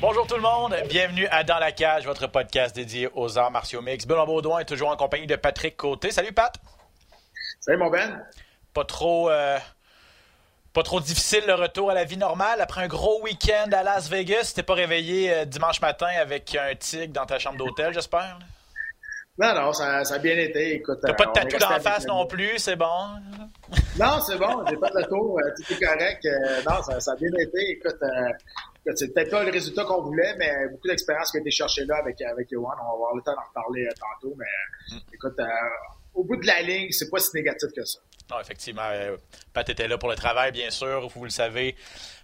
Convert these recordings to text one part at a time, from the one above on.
Bonjour tout le monde, bienvenue à Dans la cage, votre podcast dédié aux arts martiaux mix. Benoît Baudouin est toujours en compagnie de Patrick Côté. Salut Pat! Salut mon Ben! Pas trop, euh, pas trop difficile le retour à la vie normale après un gros week-end à Las Vegas. T'es pas réveillé euh, dimanche matin avec un tigre dans ta chambre d'hôtel, j'espère? Non, non, ça, ça, a bien été. Écoute, T'as pas de tatou d'en face non plus, c'est bon? Non, c'est bon, j'ai pas de tour, euh, tout est correct. Euh, non, ça, ça a bien été. Écoute, euh, écoute, c'est peut-être pas le résultat qu'on voulait, mais beaucoup d'expérience qui a été cherchée là avec, avec Yohan. On va avoir le temps d'en reparler tantôt, mais Mm. écoute, euh, au bout de la ligne, c'est pas si négatif que ça. Non, effectivement. Pat était là pour le travail, bien sûr. Vous le savez,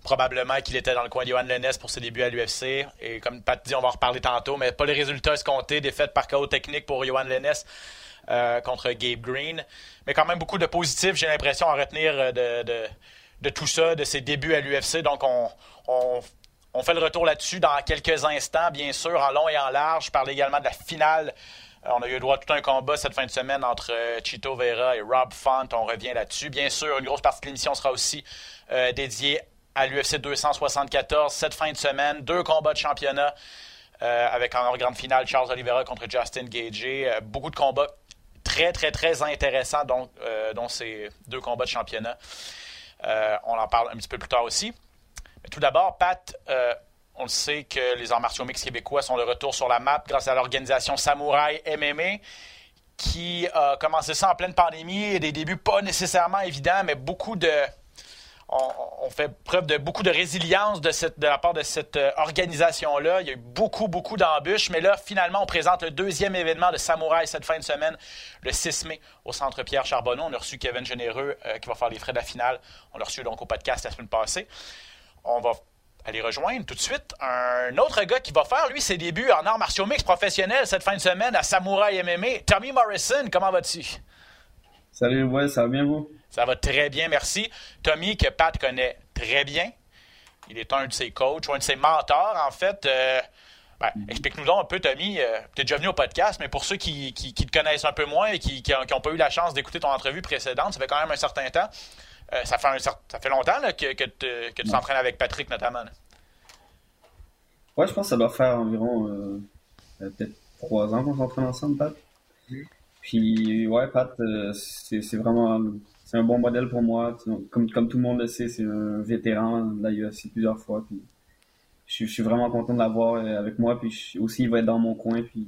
probablement qu'il était dans le coin de Johan Lennes pour ses débuts à l'UFC. Et comme Pat dit, on va en reparler tantôt, mais pas les résultats escomptés. Défaite par chaos technique pour Johan Lennes euh, contre Gabe Green. Mais quand même beaucoup de positifs, j'ai l'impression, à retenir euh, de, de, tout ça, de ses débuts à l'UFC. Donc, on, on, fait le retour là-dessus dans quelques instants, bien sûr, en long et en large. Je parle également de la finale euh, on a eu le droit à tout un combat cette fin de semaine entre Chito Vera et Rob Font. On revient là-dessus. Bien sûr, une grosse partie de l'émission sera aussi euh, dédiée à l'UFC 274 cette fin de semaine. Deux combats de championnat euh, avec en grande finale Charles Oliveira contre Justin Gagey. Euh, beaucoup de combats très, très, très intéressants, euh, dont ces deux combats de championnat. On en parle un petit peu plus tard aussi. Mais tout d'abord, Pat, on le sait que les arts martiaux mixtes québécois sont de retour sur la map grâce à l'organisation Samouraï MMA qui a commencé ça en pleine pandémie et des débuts pas nécessairement évidents, mais beaucoup de. On, fait preuve de beaucoup de résilience de la part de cette euh, organisation-là. Il y a eu beaucoup, beaucoup d'embûches, mais là, finalement, on présente le deuxième événement de Samouraï cette fin de semaine, le 6 mai, au Centre Pierre Charbonneau. On a reçu Kevin Généreux euh, qui va faire les frais de la finale. On l'a reçu donc au podcast la semaine passée. On va aller rejoindre tout de suite un autre gars qui va faire, lui, ses débuts en arts martiaux mix professionnels cette fin de semaine à Samouraï MMA. Tommy Morrison, comment vas-tu? Salut, ouais, ça va bien vous? Ça va très bien, merci. Tommy, que Pat connaît très bien. Il est un de ses coachs, ou un de ses mentors, en fait. Euh, ben, Explique-nous donc un peu, Tommy. Euh, tu es déjà venu au podcast, mais pour ceux qui, qui- qui te connaissent un peu moins et qui n'ont pas eu la chance d'écouter ton entrevue précédente, ça fait quand même un certain temps. Euh, ça, fait un cer- ça fait longtemps là, que, que, te- que tu t'entraînes avec Patrick, notamment. là. Ouais, je pense que ça doit faire environ euh, peut-être trois ans qu'on s'entraîne ensemble, Pat. Puis, ouais, Pat, c'est vraiment c'est un bon modèle pour moi. Comme, tout le monde le sait, c'est un vétéran de la plusieurs fois. Puis, je, suis- vraiment content de l'avoir euh, avec moi. Puis, aussi, il va être dans mon coin. Puis,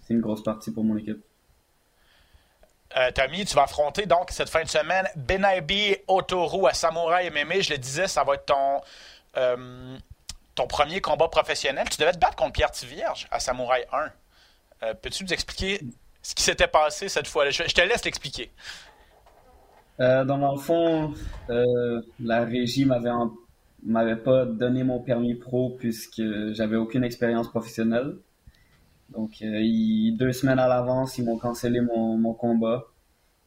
c'est une grosse partie pour mon équipe. Euh, Tommy, tu vas affronter donc cette fin de semaine Benabi Otoru à Samouraï MMA. Je le disais, ça va être ton, euh, ton premier combat professionnel. Tu devais te battre contre Pierre Tivierge à Samouraï 1. Euh, Peux-tu nous expliquer ce qui s'était passé cette fois-là? Je te laisse l'expliquer. Euh, dans le fond, euh, la régie m'avait m'avait pas donné mon permis pro puisque j'avais aucune expérience professionnelle. Donc, euh, deux semaines à l'avance, ils m'ont cancellé mon, combat.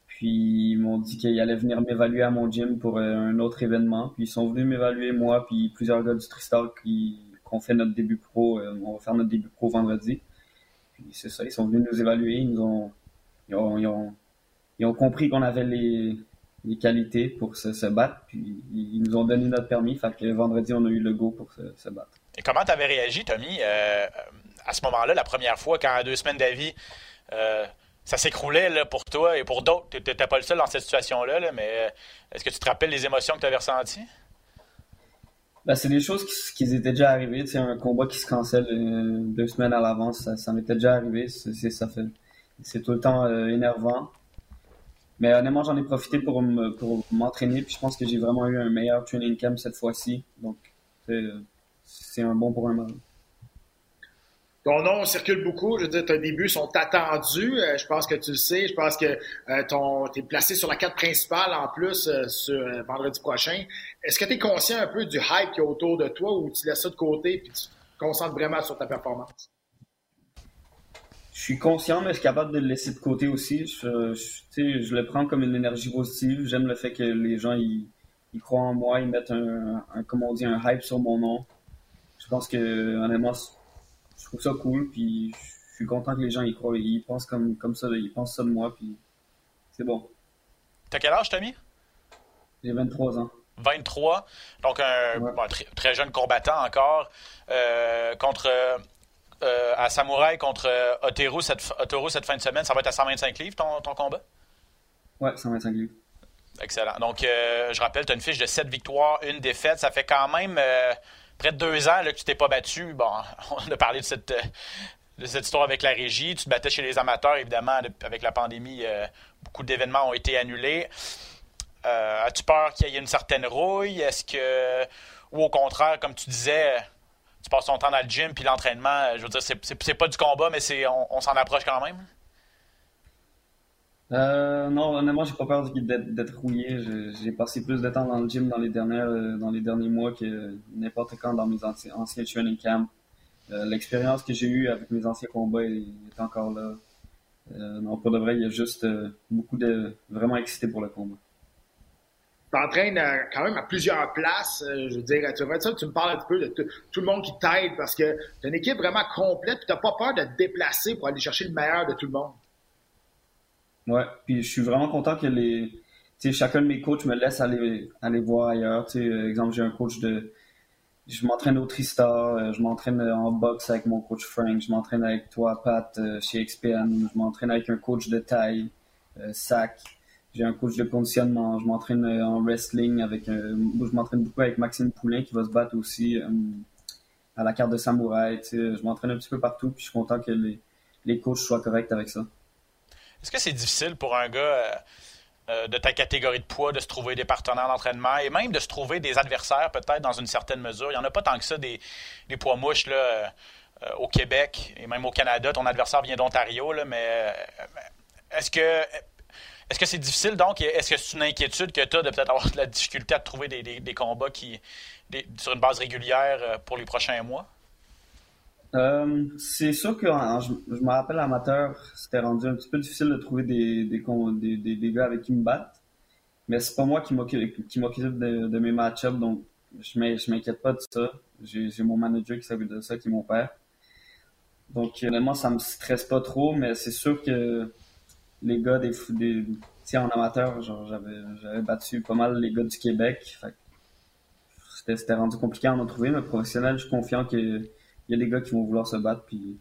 Puis, ils m'ont dit qu'ils allaient venir m'évaluer à mon gym pour euh, un autre événement. Puis, ils sont venus m'évaluer, moi, puis plusieurs gars du Tristar qui, ont fait notre début pro. On va faire notre début pro vendredi. Puis, c'est ça, ils sont venus nous évaluer. Ils ont, ils ont, ils ont compris qu'on avait les, les qualités pour se, se battre. Puis ils nous ont donné notre permis. Fait que vendredi, on a eu le go pour se, se battre. Et comment tu avais réagi, Tommy, euh, à ce moment-là, la première fois, quand à deux semaines d'avis, euh, ça s'écroulait pour toi et pour d'autres? Tu n'étais pas le seul dans cette situation-là, là, mais euh, est-ce que tu te rappelles les émotions que tu avais ressenties? Ben, c'est des choses qui, qui étaient déjà arrivées. Tu sais, un combat qui se cancelle euh, deux semaines à l'avance, ça, ça m'était déjà arrivé. C'est, c'est- ça fait, c'est tout le temps euh, énervant. Mais honnêtement, j'en ai profité pour, me, pour m'entraîner. Puis je pense que j'ai vraiment eu un meilleur training camp cette fois-ci. Donc, c'est, un bon pour un mal. ton nom circule beaucoup. Je veux dire, tes débuts sont attendus. Euh, je pense que tu le sais. Je pense que euh, ton, es placé sur la carte principale en plus euh, sur vendredi prochain. Est-ce que tu es conscient un peu du hype qu'il y a autour de toi ou tu laisses ça de côté et tu te concentres vraiment sur ta performance? Je suis conscient, mais je suis capable de le laisser de côté aussi. Je, je, je le prends comme une énergie positive. J'aime le fait que les gens ils, ils croient en moi, ils mettent un, un, comment on dit, un hype sur mon nom. Je pense que honnêtement, je trouve ça cool, puis je suis content que les gens y croient, ils pensent comme, comme ça, ils pensent ça de moi, puis c'est bon. T'as quel âge, Tommy? J'ai 23 ans. 23, donc un très, jeune combattant encore, euh, contre euh, à Samouraï contre euh, Otero cette, cette fin de semaine, ça va être à 125 livres ton, ton combat? Ouais, 125 livres. Excellent. Donc, je rappelle, tu as une fiche de 7 victoires, une défaite. Ça fait quand même près de deux ans là, que tu t'es pas battu. Bon, on a parlé de cette, de cette histoire avec la régie. Tu te battais chez les amateurs, évidemment, avec la pandémie. Euh, beaucoup d'événements ont été annulés. Euh, as-tu peur qu'il y ait une certaine rouille? Est-ce que. Ou au contraire, comme tu disais, tu passes ton temps dans le gym puis l'entraînement, je veux dire, c'est pas du combat, mais c'est on s'en approche quand même? Euh, non, honnêtement, j'ai pas peur d'être rouillé. J'ai passé plus de temps dans le gym dans les dernières, euh, dans les derniers mois que n'importe quand dans mes anciens training camps. Euh, l'expérience que j'ai eue avec mes anciens combats est, encore là. Euh, non, pour de vrai, il y a juste beaucoup de vraiment excité pour le combat. T'entraînes quand même à plusieurs places. je veux dire, tu, ça, tu me parles un petit peu de tout le monde qui t'aide parce que tu as une équipe vraiment complète tu n'as pas peur de te déplacer pour aller chercher le meilleur de tout le monde. Ouais, puis je suis vraiment content que les, tu sais, chacun de mes coachs me laisse aller, aller voir ailleurs. Euh, exemple, j'ai un coach de, je m'entraîne au Tristar, euh, je m'entraîne en boxe avec mon coach Frank, je m'entraîne avec toi, Pat, euh, chez XPN, je m'entraîne avec un coach de taille, Sac. J'ai un coach de conditionnement, je m'entraîne en wrestling avec, je m'entraîne beaucoup avec Maxime Poulain qui va se battre aussi à la carte de samouraï. Je m'entraîne un petit peu partout, puis je suis content que les, les coachs soient corrects avec ça. Est-ce que c'est difficile pour un gars euh, euh, de ta catégorie de poids de se trouver des partenaires d'entraînement et même de se trouver des adversaires, peut-être dans une certaine mesure? Il n'y en a pas tant que ça des, poids mouches là, euh, au Québec et même au Canada. Ton adversaire vient d'Ontario, mais est-ce que. Est-ce que c'est difficile donc? Est-ce que c'est une inquiétude que tu as de peut-être avoir de la difficulté à trouver des, combats qui, sur une base régulière pour les prochains mois? Euh, c'est sûr que je, me rappelle amateur, c'était rendu un petit peu difficile de trouver des, des, des, gars avec qui me battre. Mais c'est pas moi qui m'occupe de, mes match-ups, donc je m'inquiète pas de ça. J'ai mon manager qui s'occupe de ça, qui est mon père. Donc honnêtement, ça me stresse pas trop, mais c'est sûr que les gars des, des en amateur, j'avais battu pas mal les gars du Québec. C'était rendu compliqué à en trouver, mais professionnel, je suis confiant que il y a des gars qui vont vouloir se battre, puis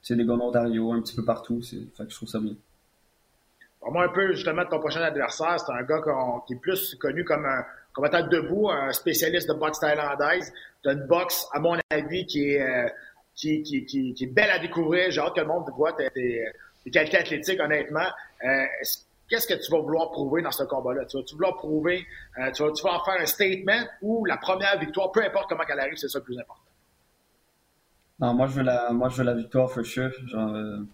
c'est des gars d'Ontario, un petit peu partout. Fait que je trouve ça bien. Moi, un peu, justement, ton prochain adversaire, c'est un gars qui est plus connu comme un combattant debout, un spécialiste de boxe thaïlandaise. Tu une boxe, à mon avis, qui est, euh, qui, est belle à découvrir. J'ai hâte que le monde voit tes, tes, qualités athlétiques, honnêtement. Euh, Qu'est-ce que tu vas vouloir prouver dans ce combat-là? Tu vas -tu vouloir prouver, euh, tu, vas, tu vas faire un statement ou la première victoire, peu importe comment elle arrive, c'est ça le plus important? Non, moi je veux la, moi je veux la victoire for sure. Euh,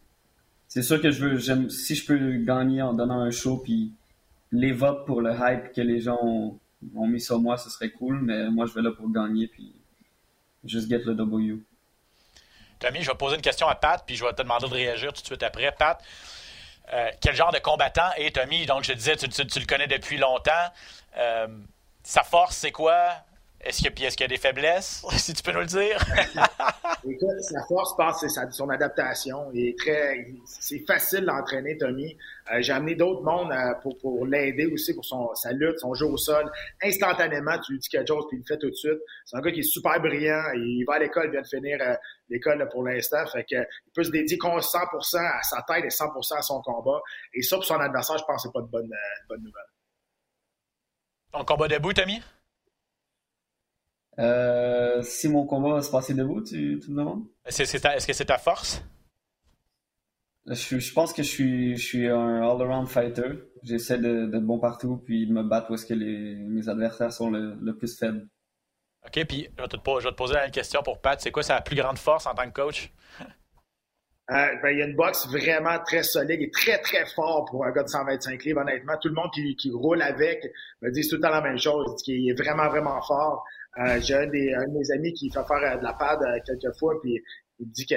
c'est sûr que je veux, j'aime, si je peux gagner en donnant un show puis les votes pour le hype que les gens ont, mis sur moi, ce serait cool. Mais moi je vais là pour gagner puis juste get le W. Tommy, je vais poser une question à Pat puis je vais te demander de réagir tout de suite après. Pat, euh, quel genre de combattant est Tommy? Donc je te disais, tu, le connais depuis longtemps. Euh, sa force, c'est quoi? Est-ce qu'il y, est y, a des faiblesses, si tu peux nous le dire? Écoute, sa force, je pense, c'est son adaptation. Il est très, c'est facile d'entraîner Tommy. Euh, j'ai amené d'autres mondes euh, pour, pour l'aider aussi pour son, sa lutte, son jeu au sol. Instantanément, tu lui dis quelque chose, puis il le fait tout de suite. C'est un gars qui est super brillant. Il va à l'école, il vient de finir euh, l'école pour l'instant. Fait que, il peut se dédier 100% à sa tête et 100% à son combat. Et ça, pour son adversaire, je pense que c'est pas de bonne, bonne nouvelle. Ton combat debout, Tommy? Euh, si mon combat va se passer debout, tu, tu me demandes? Est-ce que c'est ta force? Je, pense que je suis, je suis un all-around fighter. J'essaie d'être bon partout puis de me battre où est-ce que les, mes adversaires sont le, plus faibles. OK, puis je vais, te, poser la question pour Pat. C'est quoi sa plus grande force en tant que coach? Euh, ben, il y a une boxe vraiment très solide et très, très fort pour un gars de 125 livres, honnêtement. Tout le monde qui, qui roule avec me dit tout le temps la même chose, qu'il est vraiment, vraiment fort. Euh, j'ai un, des, un de mes amis qui fait faire de la pad quelques fois, puis il dit que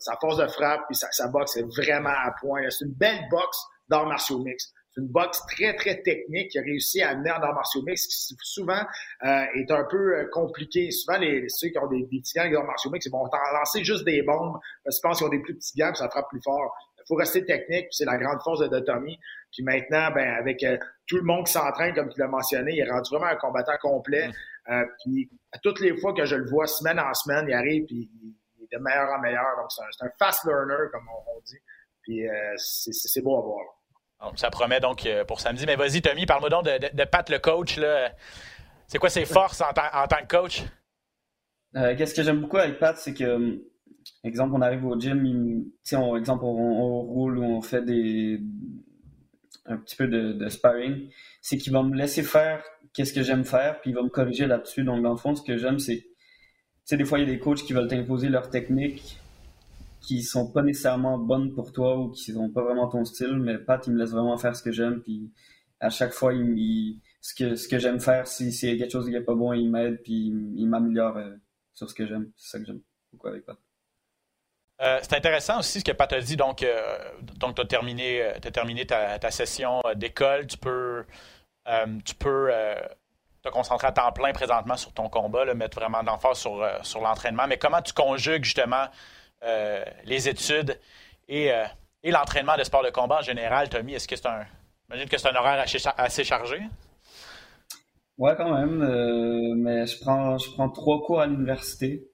sa force de frappe puis sa, sa boxe est vraiment à point. C'est une belle boxe dans martial mix. C'est une boxe très, très technique qui a réussi à amener en arts martiaux mix, qui souvent euh, est un peu euh, compliqué. Souvent, les, ceux qui ont des, des petits gants dans martiaux mix, ils vont lancer juste des bombes parce qu'ils pensent qu'ils ont des plus petits gants, ça frappe plus fort. Il faut rester technique, c'est la grande force de, de, Tommy. Puis maintenant, ben avec euh, tout le monde qui s'entraîne, comme tu l'as mentionné, il est rendu vraiment un combattant complet. Euh, puis à toutes les fois que je le vois, semaine en semaine, il arrive, puis il est de meilleur en meilleur. Donc c'est un, un, fast learner, comme on, on dit. Puis euh, c'est beau à voir. Ça promet donc euh, pour samedi. Mais vas-y, Tommy, parle-moi donc de, de, Pat, le coach. C'est quoi ses forces en, en, tant que coach? Euh, Qu'est-ce que j'aime beaucoup avec Pat, c'est que, exemple, on arrive au gym, il, on, exemple, on, on, roule ou on fait des, un petit peu de, de sparring. C'est qu'il va me laisser faire qu'est-ce que j'aime faire, puis il va me corriger là-dessus. Donc, dans le fond, ce que j'aime, c'est, tu sais, des fois, il y a des coachs qui veulent t'imposer leur technique qui sont pas nécessairement bonnes pour toi ou qui sont pas vraiment ton style, mais Pat, il me laisse vraiment faire ce que j'aime, puis à chaque fois, il, ce que, ce que j'aime faire, si c'est quelque chose qui est pas bon, il m'aide, puis il, m'améliore euh, sur ce que j'aime. C'est ça que j'aime beaucoup avec Pat. Euh, c'est intéressant aussi ce que Pat a dit. Donc, euh, donc tu as terminé, as terminé ta, session d'école. Tu peux, tu peux te concentrer à temps plein présentement sur ton combat, mettre vraiment d'emphase sur, sur l'entraînement. Mais comment tu conjugues justement euh, les études et, euh, et l'entraînement de sport de combat en général, Tommy, est-ce que c'est un. Un horaire assez, chargé? Ouais, quand même. Euh, mais je prends, je prends trois cours à l'université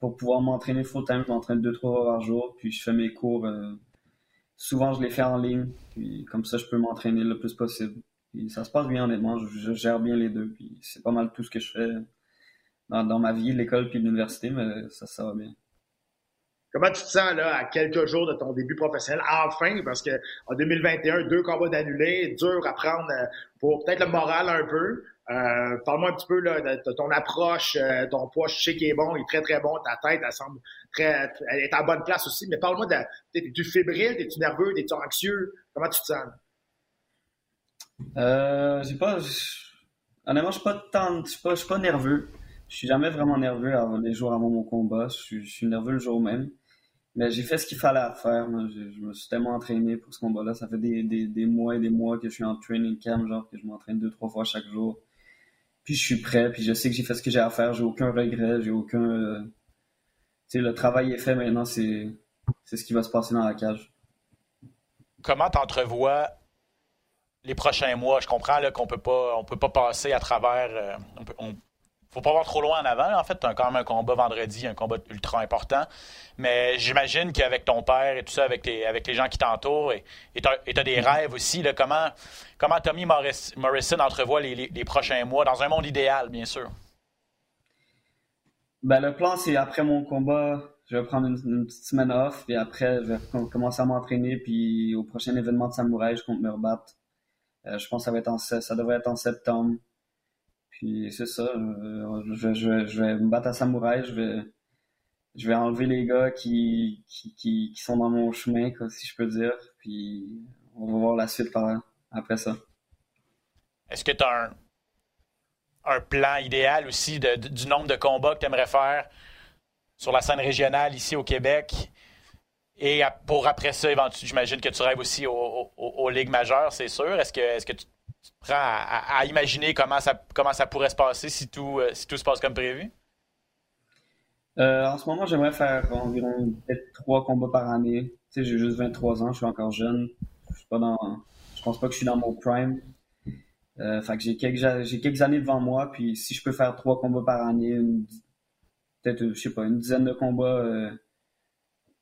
pour pouvoir m'entraîner full-time. Je m'entraîne deux, trois heures par jour, puis je fais mes cours. souvent, je les fais en ligne, puis comme ça, je peux m'entraîner le plus possible. Puis ça se passe bien, honnêtement. Je, gère bien les deux, puis c'est pas mal tout ce que je fais dans, dans ma vie, l'école puis l'université, mais ça, ça va bien. Comment tu te sens là à quelques jours de ton début professionnel? Enfin, parce que en 2021, deux combats d'annulés, dur à prendre euh, pour peut-être le moral un peu. Euh, Parle-moi un petit peu de, ton approche, euh, ton poids, je sais qu'il est bon, il est très très bon, ta tête, elle semble très, elle est en bonne place aussi. Mais parle-moi de, es-tu fébrile, es-tu nerveux, es-tu anxieux? Comment tu te sens? Euh, j'ai pas, honnêtement, je suis pas tant, je suis pas, je suis pas nerveux. Je suis jamais vraiment nerveux les jours avant mon combat. Je je suis nerveux le jour même. Mais j'ai fait ce qu'il fallait faire. Je, me suis tellement entraîné pour ce combat-là. Ça fait des, des, des, mois et des mois que je suis en training camp, genre que je m'entraîne deux, trois fois chaque jour. Puis je suis prêt, puis je sais que j'ai fait ce que j'ai à faire. J'ai aucun regret, j'ai aucun. Euh, tu sais, le travail est fait maintenant, c'est, ce qui va se passer dans la cage. Comment t'entrevois les prochains mois? Je comprends qu'on peut pas, on peut pas passer à travers. Euh, faut pas voir trop loin en avant. En fait, tu as quand même un combat vendredi, un combat ultra important. Mais j'imagine qu'avec ton père et tout ça, avec les, avec les gens qui t'entourent, et tu as, des rêves aussi, là, comment, Tommy Morrison entrevoit les, prochains mois, dans un monde idéal, bien sûr? Ben, le plan, c'est après mon combat, je vais prendre une, petite semaine off, et après, je vais commencer à m'entraîner, puis au prochain événement de samouraï, je compte me rebattre. Euh, je pense que ça, va être en, ça devrait être en septembre. Puis c'est ça, euh, je, je, vais me battre à Samouraï, je vais, je vais enlever les gars qui, qui, qui, sont dans mon chemin, si je peux dire. Puis on va voir la suite par, après ça. Est-ce que tu as un, plan idéal aussi du nombre de combats que tu aimerais faire sur la scène régionale ici au Québec? Et pour après ça, j'imagine que tu rêves aussi aux, aux ligues majeures, c'est sûr. Est-ce que, est-ce que tu tu prends à, imaginer comment ça, comment ça pourrait se passer si tout, euh, si tout se passe comme prévu? Euh, en ce moment, j'aimerais faire environ peut-être trois combats par année. Tu sais, j'ai juste 23 ans, je suis encore jeune. Je suis pas dans, je pense pas que je suis dans mon prime. Euh, fait que j'ai quelques, quelques années devant moi, puis si je peux faire trois combats par année, peut-être, je sais pas, une dizaine de combats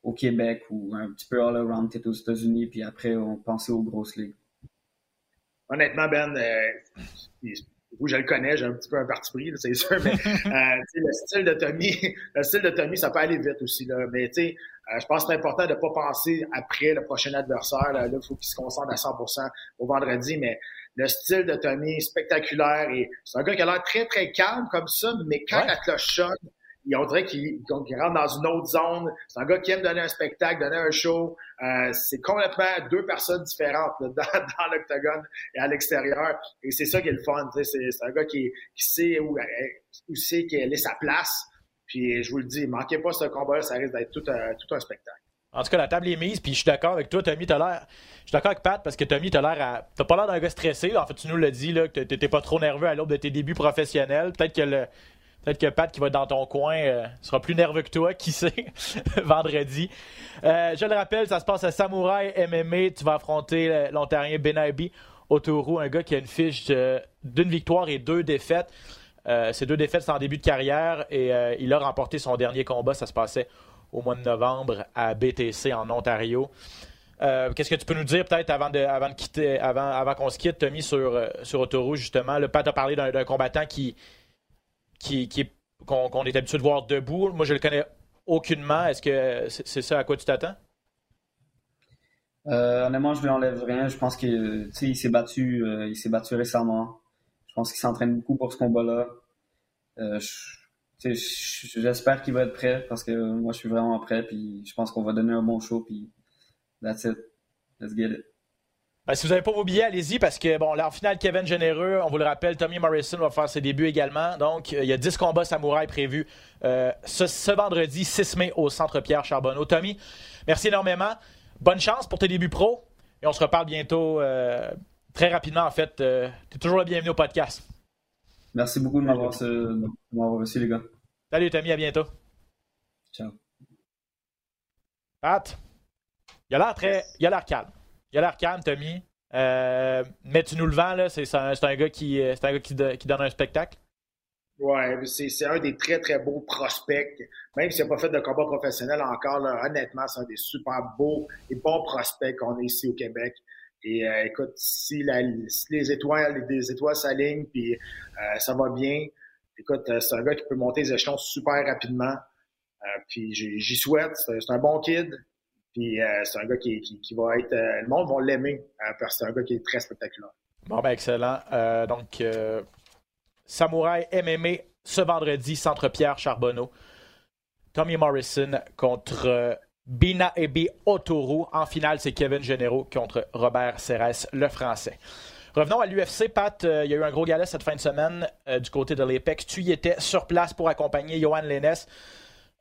au Québec ou un petit peu all around, peut-être aux États-Unis, puis après, on pensait aux grosses ligues honnêtement, Ben, euh, je le connais, j'ai un petit peu un parti pris, c'est sûr, mais euh, le style de Tommy, le style de Tommy, ça peut aller vite aussi. Là, mais tu sais, euh, je pense que c'est important de ne pas penser après le prochain adversaire. Là, il faut qu'il se concentre à 100% au vendredi, mais le style de Tommy, spectaculaire, et c'est un gars qui a l'air très, très calme comme ça, mais quand la cloche sonne, on dirait qu'il rentre dans une autre zone. C'est un gars qui aime donner un spectacle, donner un show. Euh, c'est complètement deux personnes différentes dans, dans l'octogone et à l'extérieur. Et c'est ça qui est le fun. C'est un gars qui, sait où, où c'est quelle est sa place. Puis je vous le dis, manquez pas ce combat-là, ça risque d'être tout, tout un spectacle. En tout cas, la table est mise, puis je suis d'accord avec toi, Tommy, t'as l'air. Je suis d'accord avec Pat parce que Tommy, t'as l'air à. T'as pas l'air d'un gars stressé. En fait, tu nous l'as dit, là, que t'étais pas trop nerveux à l'aube de tes débuts professionnels. Peut-être que le. Peut-être que Pat qui va être dans ton coin euh, sera plus nerveux que toi, qui sait, vendredi. Euh, je le rappelle, ça se passe à Samouraï MMA. Tu vas affronter l'Ontarien Benabi Autourou, un gars qui a une fiche d'une victoire et deux défaites. Euh, ces deux défaites, c'est en début de carrière et il a remporté son dernier combat. Ça se passait au mois de novembre à BTC en Ontario. Euh, qu'est-ce que tu peux nous dire peut-être avant de, avant quitter, avant, avant qu'on se quitte, Tommy, sur, euh, sur justement? Le Pat a parlé d'un combattant qui, qui, qui qu'on est habitué de voir debout. Moi, je le connais aucunement. Est-ce que c'est ça à quoi tu t'attends? Euh, honnêtement, je lui enlève rien. Je pense qu'il s'est battu, il s'est battu récemment. Je pense qu'il s'entraîne beaucoup pour ce combat-là. J'espère qu'il va être prêt parce que moi, je suis vraiment prêt. Puis je pense qu'on va donner un bon show. Puis that's it. Let's get it. Ben, si vous n'avez pas vos billets, allez-y parce que, bon, là, en finale, Kevin Généreux, on vous le rappelle, Tommy Morrison va faire ses débuts également. Donc, euh, il y a 10 combats samouraïs prévus euh, ce, vendredi 6 mai au Centre Pierre Charbonneau. Tommy, merci énormément. Bonne chance pour tes débuts pro et on se reparle bientôt, euh, très rapidement, en fait. tu es toujours le bienvenu au podcast. Merci beaucoup de m'avoir reçu, les gars. Salut, Tommy, à bientôt. Ciao. Pat, il a l'air très. Il a l'air calme. Il a l'air Tommy. Euh, mais tu nous le vends, là. C'est un, gars, qui, un gars qui, donne un spectacle. Ouais, c'est un des très, très beaux prospects. Même s'il n'a pas fait de combat professionnel encore, honnêtement, c'est un des super beaux et bons prospects qu'on a ici au Québec. Et euh, écoute, si, les étoiles, les étoiles s'alignent, puis euh, ça va bien, écoute, euh, c'est un gars qui peut monter les échelons super rapidement. puis j'y souhaite. C'est un bon kid. Puis c'est un gars qui, va être. le monde va l'aimer parce que c'est un gars qui est très spectaculaire. Bon, ben excellent. donc, Samouraï MMA ce vendredi, Centre Pierre Charbonneau. Tommy Morrison contre Bina Ebi Otoro. En finale, c'est Kevin Genero contre Robert Serres, le français. Revenons à l'UFC, Pat. Euh, il y a eu un gros galet cette fin de semaine euh, du côté de l'Apex. Tu y étais sur place pour accompagner Johan Lennes.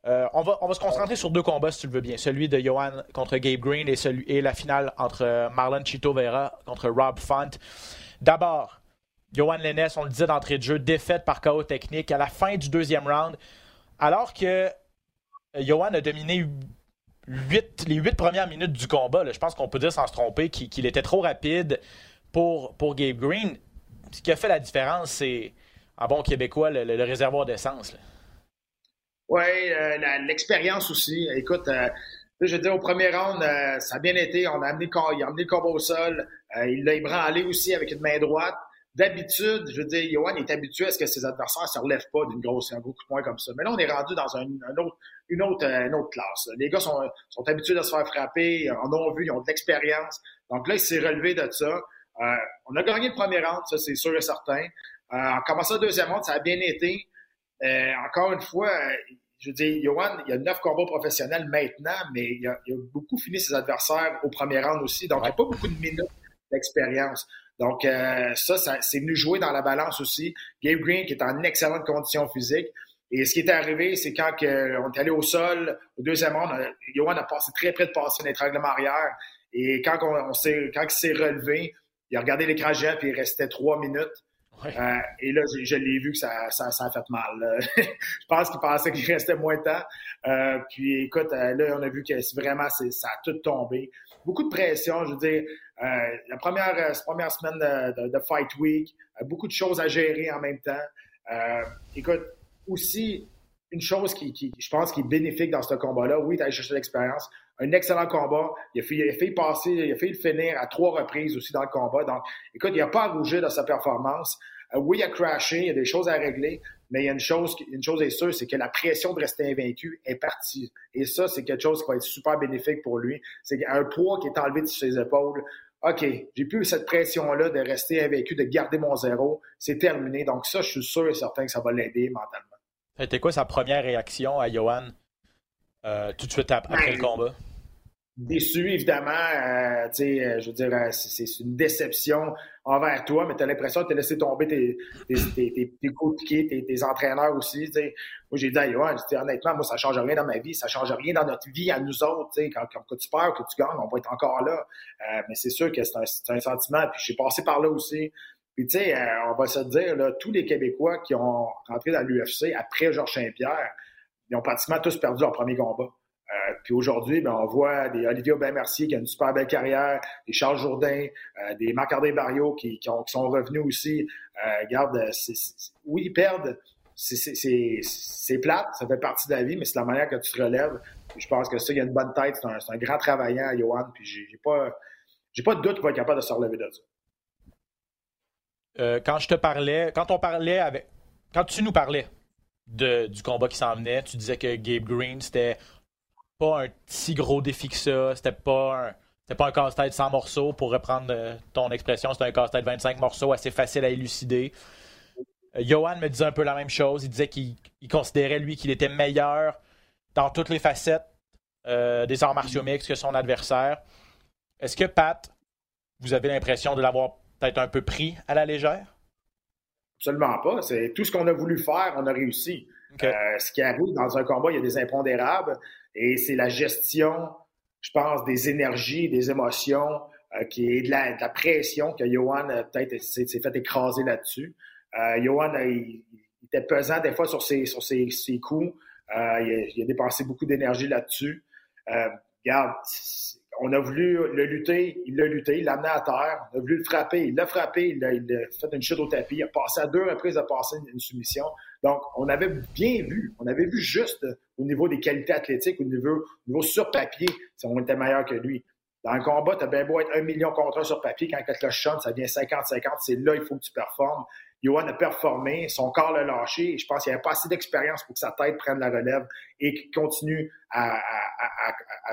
Euh, on, va, se concentrer sur deux combats, si tu le veux bien. Celui de Johan contre Gabe Green et, la finale entre Marlon Chito Vera contre Rob Font. D'abord, Johan Lennes, on le disait d'entrée de jeu, défaite par KO technique à la fin du deuxième round. Alors que Johan a dominé les huit premières minutes du combat, je pense qu'on peut dire sans se tromper qu'il était trop rapide pour, pour Gabe Green. Ce qui a fait la différence, c'est, en bon québécois, le, réservoir d'essence. Oui, euh, l'expérience aussi. Écoute, euh, je veux dire, au premier round, euh, ça a bien été. On a amené, il a amené le au sol. il l'a ébranlé aussi avec une main droite. D'habitude, je veux dire, Johan est habitué à ce que ses adversaires ne se relèvent pas d'une grosse, un gros coup de poing comme ça. Mais là, on est rendu dans un, autre, une, autre, une autre classe. Les gars sont, sont habitués à se faire frapper, en ont vu, ils ont de l'expérience. Donc là, il s'est relevé de ça. Euh, on a gagné le premier round, ça c'est sûr et certain. Euh, en commençant le deuxième round, ça a bien été. Euh, encore une fois, je veux dire, Johan, il y a neuf combats professionnels maintenant, mais il a, il a beaucoup fini ses adversaires au premier round aussi. Donc, il n'y a pas beaucoup de minutes d'expérience. Donc, euh, ça, ça c'est venu jouer dans la balance aussi. Gabe Green, qui est en excellente condition physique. Et ce qui est arrivé, c'est quand on est allé au sol, au deuxième round, euh, Johan a passé très près de passer un étranglement arrière. Et quand, on, s'est, quand il s'est relevé, il a regardé l'écran géant et il restait trois minutes. Euh, et là, je, l'ai vu que ça, a fait mal. je pense qu'il pensait qu'il restait moins de temps. Euh, puis écoute, là, on a vu que vraiment, ça a tout tombé. Beaucoup de pression, je veux dire. Euh, la première, euh, première semaine de, Fight Week, euh, beaucoup de choses à gérer en même temps. écoute, aussi, une chose qui, je pense, qui est bénéfique dans ce combat-là, oui, tu as cherché l'expérience. Un excellent combat. Il a, fait, il a fait passer, il a fait le finir à trois reprises aussi dans le combat. Donc, écoute, il n'a pas à rougir de sa performance. oui, il a crashé, il y a des choses à régler, mais il y a une chose, une chose est sûre, c'est que la pression de rester invaincu est partie. Et ça, c'est quelque chose qui va être super bénéfique pour lui. C'est un poids qui est enlevé de ses épaules. OK, j'ai plus cette pression-là de rester invaincu, de garder mon zéro. C'est terminé. Donc ça, je suis sûr et certain que ça va l'aider mentalement. C'était quoi sa première réaction à Johan euh, tout de suite après Ben, le combat? Déçu, évidemment. Euh, euh, je veux dire, euh, c'est une déception envers toi, mais tu as l'impression de te laisser tomber tes, tes, tes, tes, tes coéquipiers, tes, tes entraîneurs aussi. tu sais. Moi, j'ai dit à Johan, honnêtement, moi, ça change rien dans ma vie, ça change rien dans notre vie à nous autres. tu sais. Quand, quand, tu perds, que tu gagnes, on va être encore là. Euh, mais c'est sûr que c'est un, un sentiment. Puis j'ai passé par là aussi. Puis tu sais, euh, on va se dire, là, tous les Québécois qui ont rentré dans l'UFC après Georges Saint-Pierre, ils ont pratiquement tous perdu leur premier combat. Euh, puis aujourd'hui, ben, on voit des Olivier Aubin-Mercier qui a une super belle carrière, des Charles Jourdain, euh, des Marc-André Barrio qui, qui, ont- qui sont revenus aussi. Euh, c'est- oui, ils perdent. C'est- plate, ça fait partie de la vie, mais c'est la manière que tu te relèves. Je pense que ça, il y a une bonne tête, c'est un, grand travaillant, Johan, puis j'ai pas, pas de doute qu'il va être capable de se relever de ça. Euh, quand je te parlais, quand on parlait avec. Quand tu nous parlais du combat qui s'en venait, tu disais que Gabe Green, c'était pas un si gros défi que ça. C'était pas un. C'était pas un casse-tête sans morceaux, pour reprendre euh, ton expression, c'était un casse-tête 25 morceaux assez facile à élucider. Euh, Johan me disait un peu la même chose. Il disait qu'il il considérait, lui, qu'il était meilleur dans toutes les facettes euh, des arts martiaux mixtes que son adversaire. Est-ce que, Pat, vous avez l'impression de l'avoir peut-être un peu pris à la légère? Absolument pas. C'est tout ce qu'on a voulu faire, on a réussi. Euh, ce qui arrive dans un combat, il y a des impondérables et c'est la gestion, je pense, des énergies, des émotions, euh, qui est de la, pression que Johan a peut-être s'est s'est fait écraser là-dessus. Euh, Johan, euh, était pesant des fois sur ses, sur ses, ses coups. Euh, il, a, dépensé beaucoup d'énergie là-dessus. Euh, regarde, on a voulu le lutter, il l'a lutté, il l'a amené à terre. On a voulu le frapper, il l'a frappé, il a, fait une chute au tapis. Il a passé à deux reprises à passer une, une soumission. Donc, on avait bien vu, on avait vu juste au niveau des qualités athlétiques, au niveau, au sur papier, si on était meilleur que lui. Dans un combat, tu as bien beau être un million contre un sur papier, quand le cloche sonne, ça devient 50-50, c'est là il faut que tu performes. Johan a performé, son corps l'a lâché, je pense qu'il n'y avait pas assez d'expérience pour que sa tête prenne la relève et qu'il continue à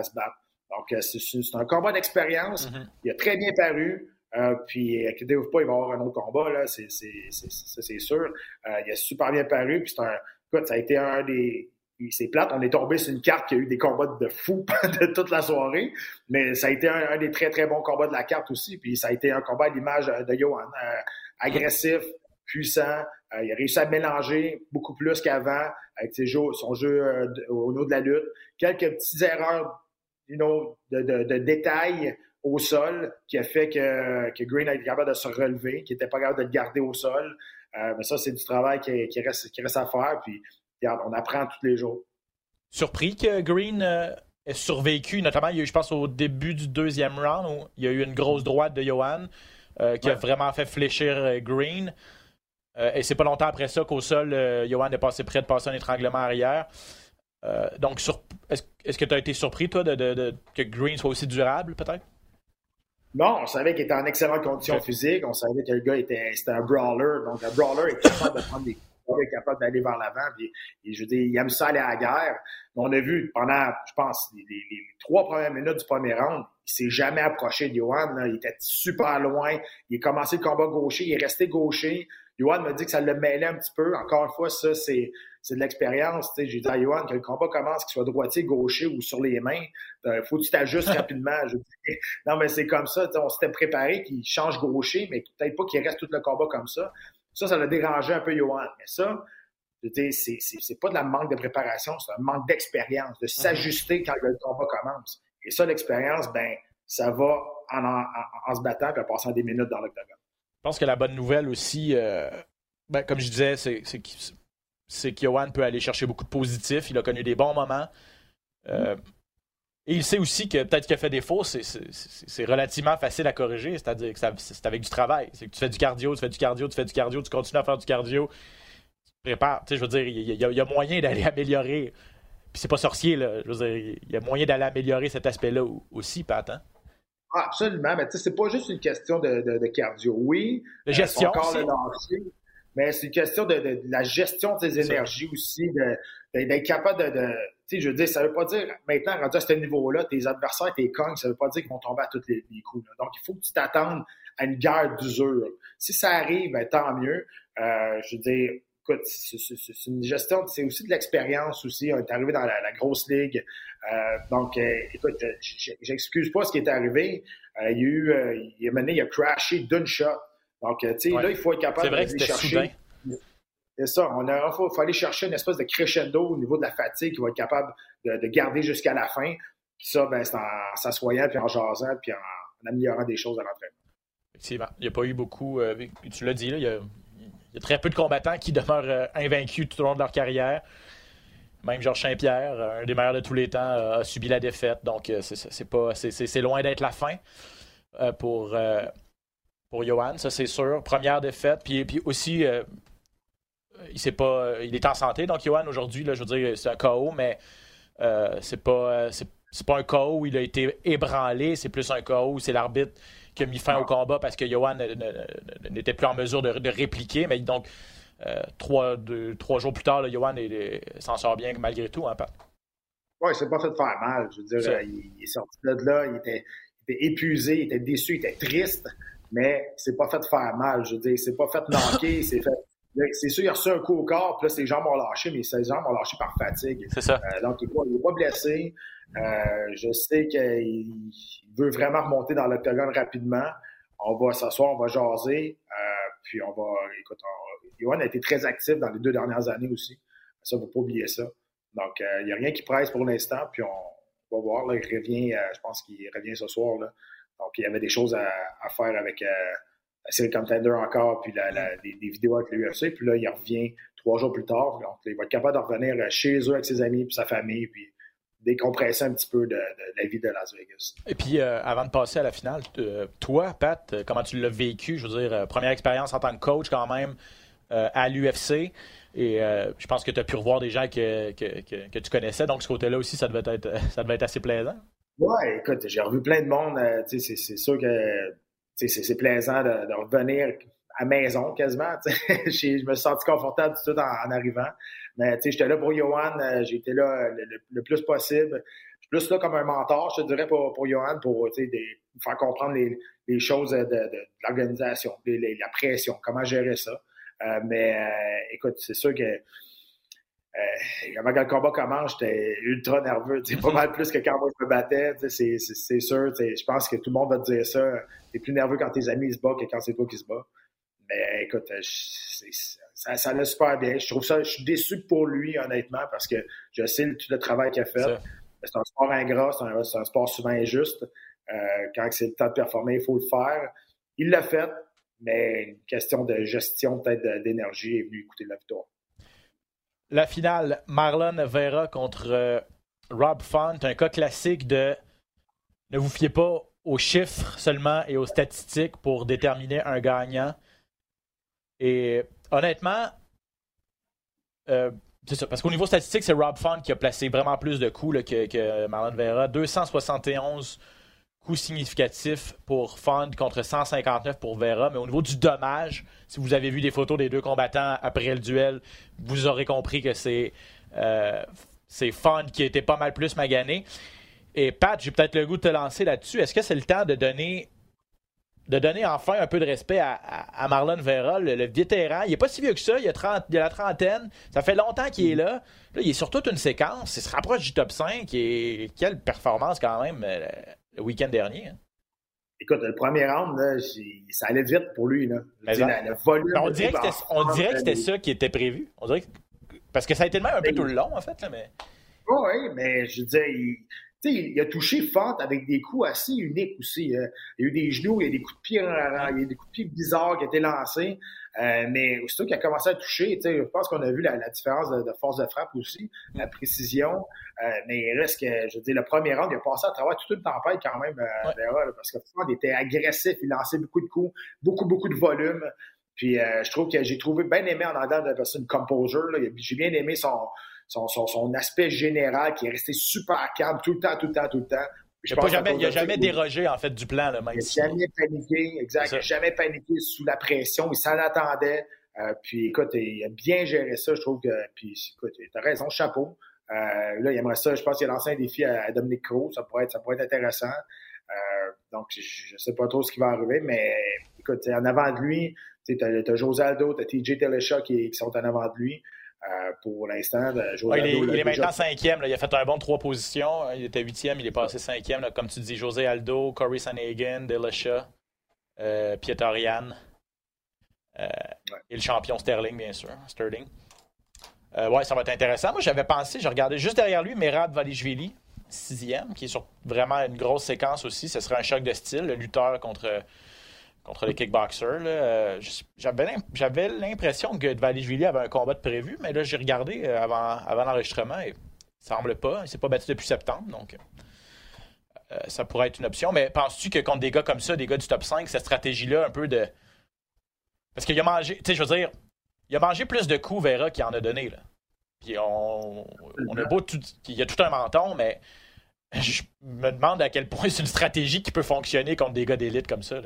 se battre. Donc, euh, c'est un combat d'expérience. Il a très bien paru. Euh, puis, inquiétez-vous pas, il va y avoir un autre combat, là, c'est sûr. Euh, il a super bien paru. Puis, un, écoute, ça a été un des. C'est plate, on est tombé sur une carte qui a eu des combats de fou de toute la soirée, mais ça a été un, un des très très bons combats de la carte aussi. Puis ça a été un combat à l'image de Johan, euh, agressif, puissant. Euh, il a réussi à mélanger beaucoup plus qu'avant avec ses jeux, son jeu euh, au niveau de la lutte. Quelques petites erreurs you know, de, de, de détails au sol qui a fait que, que Green a été capable de se relever, qui n'était pas capable de le garder au sol. Euh, mais ça, c'est du travail qui, qui, reste, qui reste à faire. Puis, regarde, on apprend tous les jours. Surpris que Green euh, ait survécu, notamment, il y a eu, je pense, au début du deuxième round, où il y a eu une grosse droite de Johan euh, qui a vraiment fait fléchir Green. Euh, et c'est pas longtemps après ça qu'au sol, Johan est passé près de passer un étranglement arrière. Euh, donc, sur- est-ce que tu as été surpris, toi, de, de- de- que Green soit aussi durable, peut-être? Non, on savait qu'il était en excellente condition physique. On savait que le gars était, c'était un brawler. Donc, un brawler est capable de prendre des coups, est capable d'aller vers l'avant. Puis, et je veux dire, il aime ça aller à la guerre. Mais on a vu pendant, je pense, les, les- les trois premières minutes du premier round, il s'est jamais approché de Johan. là. Il était super loin. Il a commencé le combat gaucher. Il est resté gaucher. Johan m'a dit que ça le mêlait un petit peu. Encore une fois, ça, c'est, c'est de l'expérience. J'ai dit à Johan que le combat commence, qu'il soit droitier, gaucher ou sur les mains. Euh, faut que tu t'ajustes rapidement. Je dis, non, mais c'est comme ça. On s'était préparé qu'il change gaucher, mais peut-être pas qu'il reste tout le combat comme ça. Ça, ça l'a dérangé un peu Johan. Mais ça, c'est, c'est, c'est pas de la manque de préparation, c'est un manque d'expérience, de s'ajuster quand le combat commence. Et ça, l'expérience, ben, ça va en, en, en- se battant et en passant des minutes dans l'octogone. Je pense que la bonne nouvelle aussi, euh, ben, comme je disais, c'est c'est c'est que Johan peut aller chercher beaucoup de positifs. Il a connu des bons moments. Euh, et il sait aussi que peut-être qu'il a fait des fautes, c'est- c'est c'est- c'est relativement facile à corriger. C'est-à-dire que ça- c'est avec du travail. C'est que tu fais du cardio, tu fais du cardio, tu fais du cardio, tu continues à faire du cardio. Tu te prépares. Tu sais, je veux dire, il y, a- il y a moyen d'aller améliorer. Puis c'est pas sorcier, là. Je veux dire, il y a moyen d'aller améliorer cet aspect-là aussi, Pat. hein? Ah, absolument, mais tu sais, c'est pas juste une question de, de, de cardio. Oui, De euh, gestion aussi. mais c'est une question de, la gestion de tes énergies aussi, d'être capable de, sais, je veux dire, ça veut pas dire, maintenant, rendu à ce niveau-là, tes adversaires, tes cognes, ça veut pas dire qu'ils vont tomber à tous les, les coups. là. Donc, il faut que tu t'attendes à une guerre d'usure. Si ça arrive, ben, tant mieux. Euh, je veux dire, écoute, c'est une gestion, c'est aussi de l'expérience aussi. On est arrivé dans la, grosse ligue. Euh, donc, euh, écoute, j'excuse pas ce qui est arrivé. Euh, il y a eu, il a mené, il a crashé d'une shot. Donc, tu sais, là, il faut être capable de aller chercher. C'est ça. On a, faut, faut, aller chercher une espèce de crescendo au niveau de la fatigue qui va être capable de, garder jusqu'à la fin. Puis ça, ben, c'est en s'assoyant, puis en jasant, puis en, améliorant des choses à l'entraînement. Effectivement. Il n'y a pas eu beaucoup. tu l'as dit, là, il y a très peu de combattants qui demeurent euh, invaincus tout au long de leur carrière. Même Georges Saint-Pierre, euh, un des meilleurs de tous les temps, a subi la défaite. Donc, euh, c'est pas, c'est loin d'être la fin pour, pour Johan, ça c'est sûr. Première défaite. Puis, puis aussi, il, est pas, il est en santé. Donc, Johan, aujourd'hui, je veux dire, c'est un KO, mais c'est pas, c'est pas un KO où il a été ébranlé. C'est plus un KO où c'est l'arbitre qui a mis fin au combat parce que Johan n'était plus en mesure de, répliquer. Mais donc, euh, trois, trois, jours plus tard, Johan s'en sort bien malgré tout, hein, Pat? Oui, il s'est pas fait faire mal. Je veux dire, il, est sorti de là, il était, épuisé, il était déçu, il était triste, mais il s'est pas fait faire mal. Je veux dire, il s'est pas fait manquer, c'est fait. C'est sûr, il a reçu un coup au corps, puis là, ses jambes ont lâché, mais ses jambes ont lâché par fatigue. C'est ça. Euh, donc, il n'est pas, pas, blessé. Euh, je sais qu'il veut vraiment remonter dans l'octogone rapidement. On va s'asseoir, on va jaser, euh, puis on va. Écoute, Johan a été très actif dans les deux dernières années aussi. Ça, il ne faut pas oublier ça. Donc, il n'y a rien qui presse pour l'instant, puis on va voir. Là, il revient, je pense qu'il revient ce soir. Là. Donc, il y avait des choses à, faire avec série Contender encore, puis la, des, vidéos avec l'UFC. Puis là, il revient trois jours plus tard. Donc, il va être capable de revenir chez eux avec ses amis, puis sa famille, puis décompresser un petit peu de, la vie de Las Vegas. Et puis, euh, avant de passer à la finale, euh, toi, Pat, euh, comment tu l'as vécu? Je veux dire, première expérience en tant que coach quand même à l'UFC. Et je pense que tu as pu revoir des gens que, que, tu connaissais. Donc, ce côté-là aussi, ça devait être, ça devait être assez plaisant. Ouais, écoute, j'ai revu plein de monde. c'est sûr que c'est plaisant de, revenir à maison quasiment. je me suis senti confortable tout en arrivant. Mais j'étais là pour Johan, euh, été là le, plus possible. Je suis plus là comme un mentor, je te dirais, pour, pour Johan, pour faire comprendre les, les choses de, de, l'organisation, la pression, comment gérer ça. Euh, mais euh, écoute, c'est sûr que euh, que le combat commence, j'étais ultra nerveux, pas mal plus que quand moi je me battais, c'est sûr. Je pense que tout le monde va te dire ça. T'es plus nerveux quand tes amis se battent que quand c'est toi qui se bats. Mais écoute, c'est ça, ça allait super bien. Je trouve ça, je suis déçu pour lui, honnêtement, parce que je sais tout le travail qu'il a fait. C'est un sport ingrat, c'est un, sport souvent injuste. Euh, quand c'est le temps de performer, il faut le faire. Il l'a fait, mais une question de gestion peut-être d'énergie est venue écouter la victoire. La finale, Marlon Vera contre euh, Rob Font, un cas classique de ne vous fiez pas aux chiffres seulement et aux statistiques pour déterminer un gagnant. Et honnêtement, euh, c'est ça. Parce qu'au niveau statistique, c'est Rob Font qui a placé vraiment plus de coups que, Marlon Vera. 271 coups significatifs pour Font contre 159 pour Vera. Mais au niveau du dommage, si vous avez vu des photos des deux combattants après le duel, vous aurez compris que c'est euh, Font qui était pas mal plus magané. Et Pat, j'ai peut-être le goût de te lancer là-dessus. Est-ce que c'est le temps de donner de donner enfin un peu de respect à, Marlon Vera, le, vétéran? Il n'est pas si vieux que ça, il a, 30, il a la trentaine. Ça fait longtemps qu'il est là. Là, il est sur toute une séquence. Il se rapproche du top 5. Et quelle performance quand même euh, le week-end dernier. Hein. Écoute, le premier round, ça allait vite pour lui. Là. on dirait que c'était ça qui était prévu. On dirait Parce que ça a été le même un peu tout le long, en fait. Là, mais... Oui, mais je disais, il il a touché Font avec des coups assez uniques aussi. Hein. Il y a eu des genoux, il y a des coups de pied, il y a des coups de pied bizarres qui étaient lancés. Euh, mais aussitôt qu'il a commencé à toucher, je pense qu'on a vu la, différence de, force de frappe aussi, la précision. Euh, mais il reste que, je veux dire, le premier round, il a passé à travers toute une tempête quand même, euh, parce que Font était agressif, il lançait beaucoup de coups, beaucoup, beaucoup de volume. Puis je trouve que j'ai trouvé bien aimé en entendant de une composure. J'ai bien aimé son, son, son, aspect général qui est resté super calme tout le temps, tout le temps, tout le temps. Il n'a jamais, jamais dérogé en fait du plan. Là, même il n'a jamais paniqué, exact. Il n'a jamais paniqué sous la pression. Il s'en attendait. Euh, puis écoute, il a bien géré ça, je trouve que. Puis écoute, tu as raison, chapeau. Euh, là, il aimerait ça. Je pense qu'il a lancé un défi à, Dominique Cruz. Ça pourrait être, ça pourrait être intéressant. Euh, donc, je ne sais pas trop ce qui va arriver, mais écoute, en avant de lui, tu as, José Aldo, tu as TJ Telesha qui, qui, sont en avant de lui. Euh, pour l'instant, ouais, il, est, il est maintenant cinquième. Il a fait un bon trois positions. Il était huitième, il est passé cinquième. Là, comme tu dis, José Aldo, Corey Sanhagen, Delisha, euh, Pietorian euh, et le champion Sterling, bien sûr. Sterling. Euh, ouais, ça va être intéressant. Moi, j'avais pensé, j'ai regardé juste derrière lui Merab Valishvili, sixième, qui est sur vraiment une grosse séquence aussi. Ce serait un choc de style, le lutteur contre contre les kickboxers. Euh, j'avais l'impression que Valishvili avait un combat de prévu, mais là, j'ai regardé euh, avant, l'enregistrement et ça semble pas. Il s'est pas battu depuis septembre, donc euh, ça pourrait être une option. Mais penses-tu que contre des gars comme ça, des gars du top 5, cette stratégie-là, un peu de. Parce qu'il a mangé, tu sais, je veux dire, il a mangé plus de coups, Vera, qu'il en a donné. Là. Puis on, a beau tout. Il y a tout un menton, mais je me demande à quel point c'est une stratégie qui peut fonctionner contre des gars d'élite comme ça.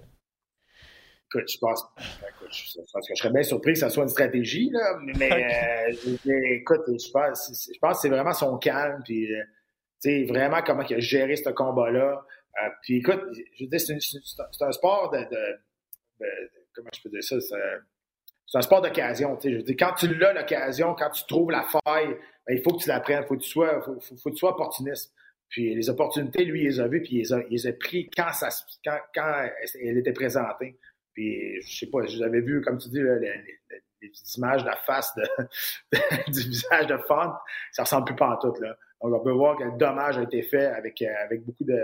Écoute, je pense, écoute, je, pense que je serais bien surpris que ça soit une stratégie, là, mais euh, écoute, je pense, je pense que c'est vraiment son calme, puis euh, vraiment comment il a géré ce combat-là. Euh, puis écoute, je veux dire, c'est un sport de, de, comment je peux dire ça, c'est un sport d'occasion. Tu sais, je veux dire, quand tu l'as l'occasion, quand tu trouves la faille, ben, il faut que tu la prennes, faut que tu sois, faut, faut, que tu sois opportuniste. Puis les opportunités, lui, il les a vues, puis il les a, il les a pris quand ça, quand, quand elle était présentée. Puis, je sais pas, j'avais vu, comme tu dis, les, images de la face du visage de Font, ça ressemble plus pas en tout, là. Donc, on peut voir que le dommage a été fait avec, euh, beaucoup, de,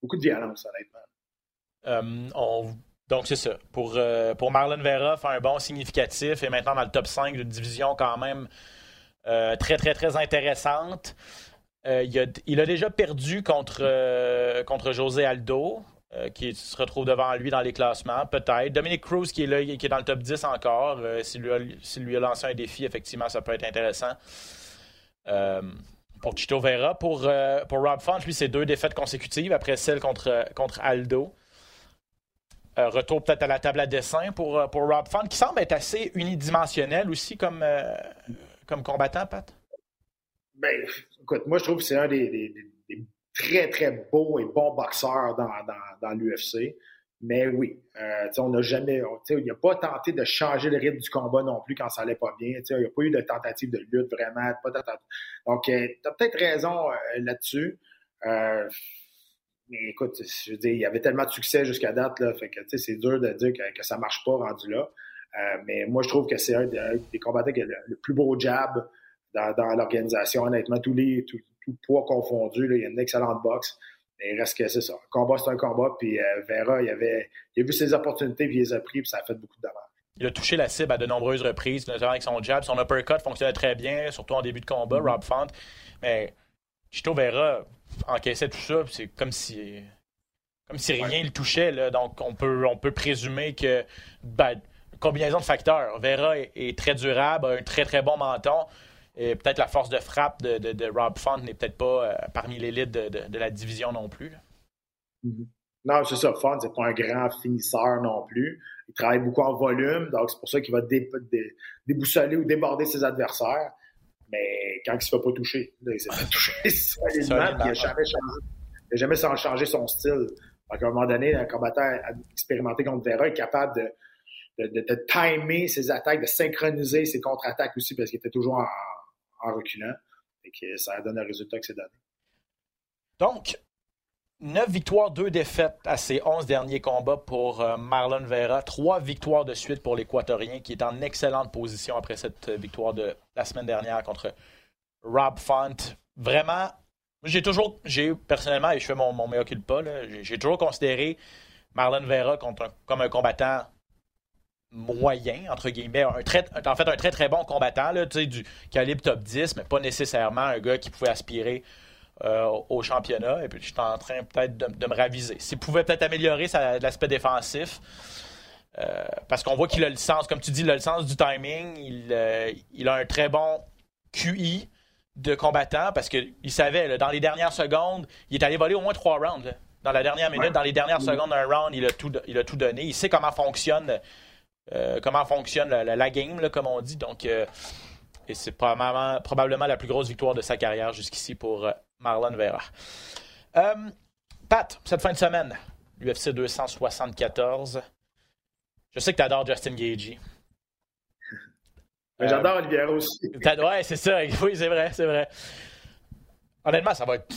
de violence, honnêtement. Euh, donc, c'est ça. Pour, euh, pour Marlon Vera, un bon significatif et maintenant dans le top 5 de division quand même très, très, très intéressante. il, a, il, a, déjà perdu contre, contre José Aldo. Euh, qui se retrouve devant lui dans les classements, peut-être. Dominic Cruz qui est là, qui est dans le top 10 encore. Euh, s'il, lui a, lancé un défi, effectivement, ça peut être intéressant. Euh, pour Chito Vera. Pour, pour Rob Font, lui, c'est deux défaites consécutives après celle contre, contre Aldo. retour peut-être à la table à dessin pour, pour Rob Font, qui semble être assez unidimensionnel aussi comme, comme combattant, Pat. Ben, écoute, moi, je trouve que c'est un des très, très beau et bon boxeur dans, l'UFC. Mais oui, euh, on n'a jamais, il n'a pas tenté de changer le rythme du combat non plus quand ça allait pas bien. Il n'y a pas eu de tentative de lutte vraiment. Donc, euh, tu as peut-être raison euh, là-dessus. Euh, mais écoute, je veux dire, il y avait tellement de succès jusqu'à date, là, fait que c'est dur de dire que, ça marche pas rendu là. mais moi, je trouve que c'est un, des combattants qui a le, plus beau jab dans, l'organisation. Honnêtement, tous les, tout poids confondu. Là, il y a une excellente boxe. Mais il reste que c'est ça. Un combat, c'est un combat. Puis euh, Vera, il, avait, il a vu ses opportunités, puis il les a pris, puis ça a fait beaucoup de dommages. Il a touché la cible à de nombreuses reprises, notamment avec son jab. Son uppercut fonctionnait très bien, surtout en début de combat, mm-hmm. Rob Font. Mais Chito Vera encaissait tout ça, c'est comme si comme si rien ne le touchait. Là. Donc, on peut, on peut présumer que ben, combinaison de facteurs. Vera est, est, très durable, a un très très bon menton. Et peut-être la force de frappe de, Rob Font n'est peut-être pas euh, parmi l'élite de, la division non plus. Mm-hmm. Non, c'est ça. Font, c'est pas un grand finisseur non plus. Il travaille beaucoup en volume, donc c'est pour ça qu'il va déboussoler ou déborder ses adversaires. Mais quand il se fait pas toucher, il s'est fait toucher solidement, il n'a jamais changé. Il jamais changé son style. Donc, à un moment donné, un combattant expérimenté contre Vera est capable de, de, timer ses attaques, de synchroniser ses contre-attaques aussi, parce qu'il était toujours en, en reculant. Et que ça donne le résultat que c'est donné. Donc, 9 victoires, 2 défaites à ses 11 derniers combats pour euh, Marlon Vera. 3 victoires de suite pour l'Équatorien qui est en excellente position après cette victoire de la semaine dernière contre Rob Font. Vraiment, j'ai toujours, j'ai personnellement, et je fais mon, mon j'ai toujours considéré Marlon Vera comme un combattant moyen, entre guillemets, un très, en fait un très très bon combattant, là, du calibre top 10, mais pas nécessairement un gars qui pouvait aspirer euh, au championnat. Et puis je suis en train peut-être de, me raviser. S'il pouvait peut-être améliorer l'aspect défensif, euh, parce qu'on voit qu'il a le sens, comme tu dis, il a le sens du timing, il, euh, il a un très bon QI de combattant, parce qu'il savait, dans les dernières secondes, il est allé voler au moins trois rounds. Dans la dernière minute, dans les dernières secondes d'un round, il a, tout, il a tout donné. Il sait comment fonctionne euh, comment fonctionne la, game, comme on dit. Donc, euh, et c'est probablement, probablement, la plus grosse victoire de sa carrière jusqu'ici pour euh, Marlon Vera. Pat, cette fin de semaine, UFC 274. Je sais que tu adores Justin Gagey. J'adore Oliviera aussi. Ouais, c'est ça. Oui, c'est vrai, c'est vrai. Honnêtement, ça va être.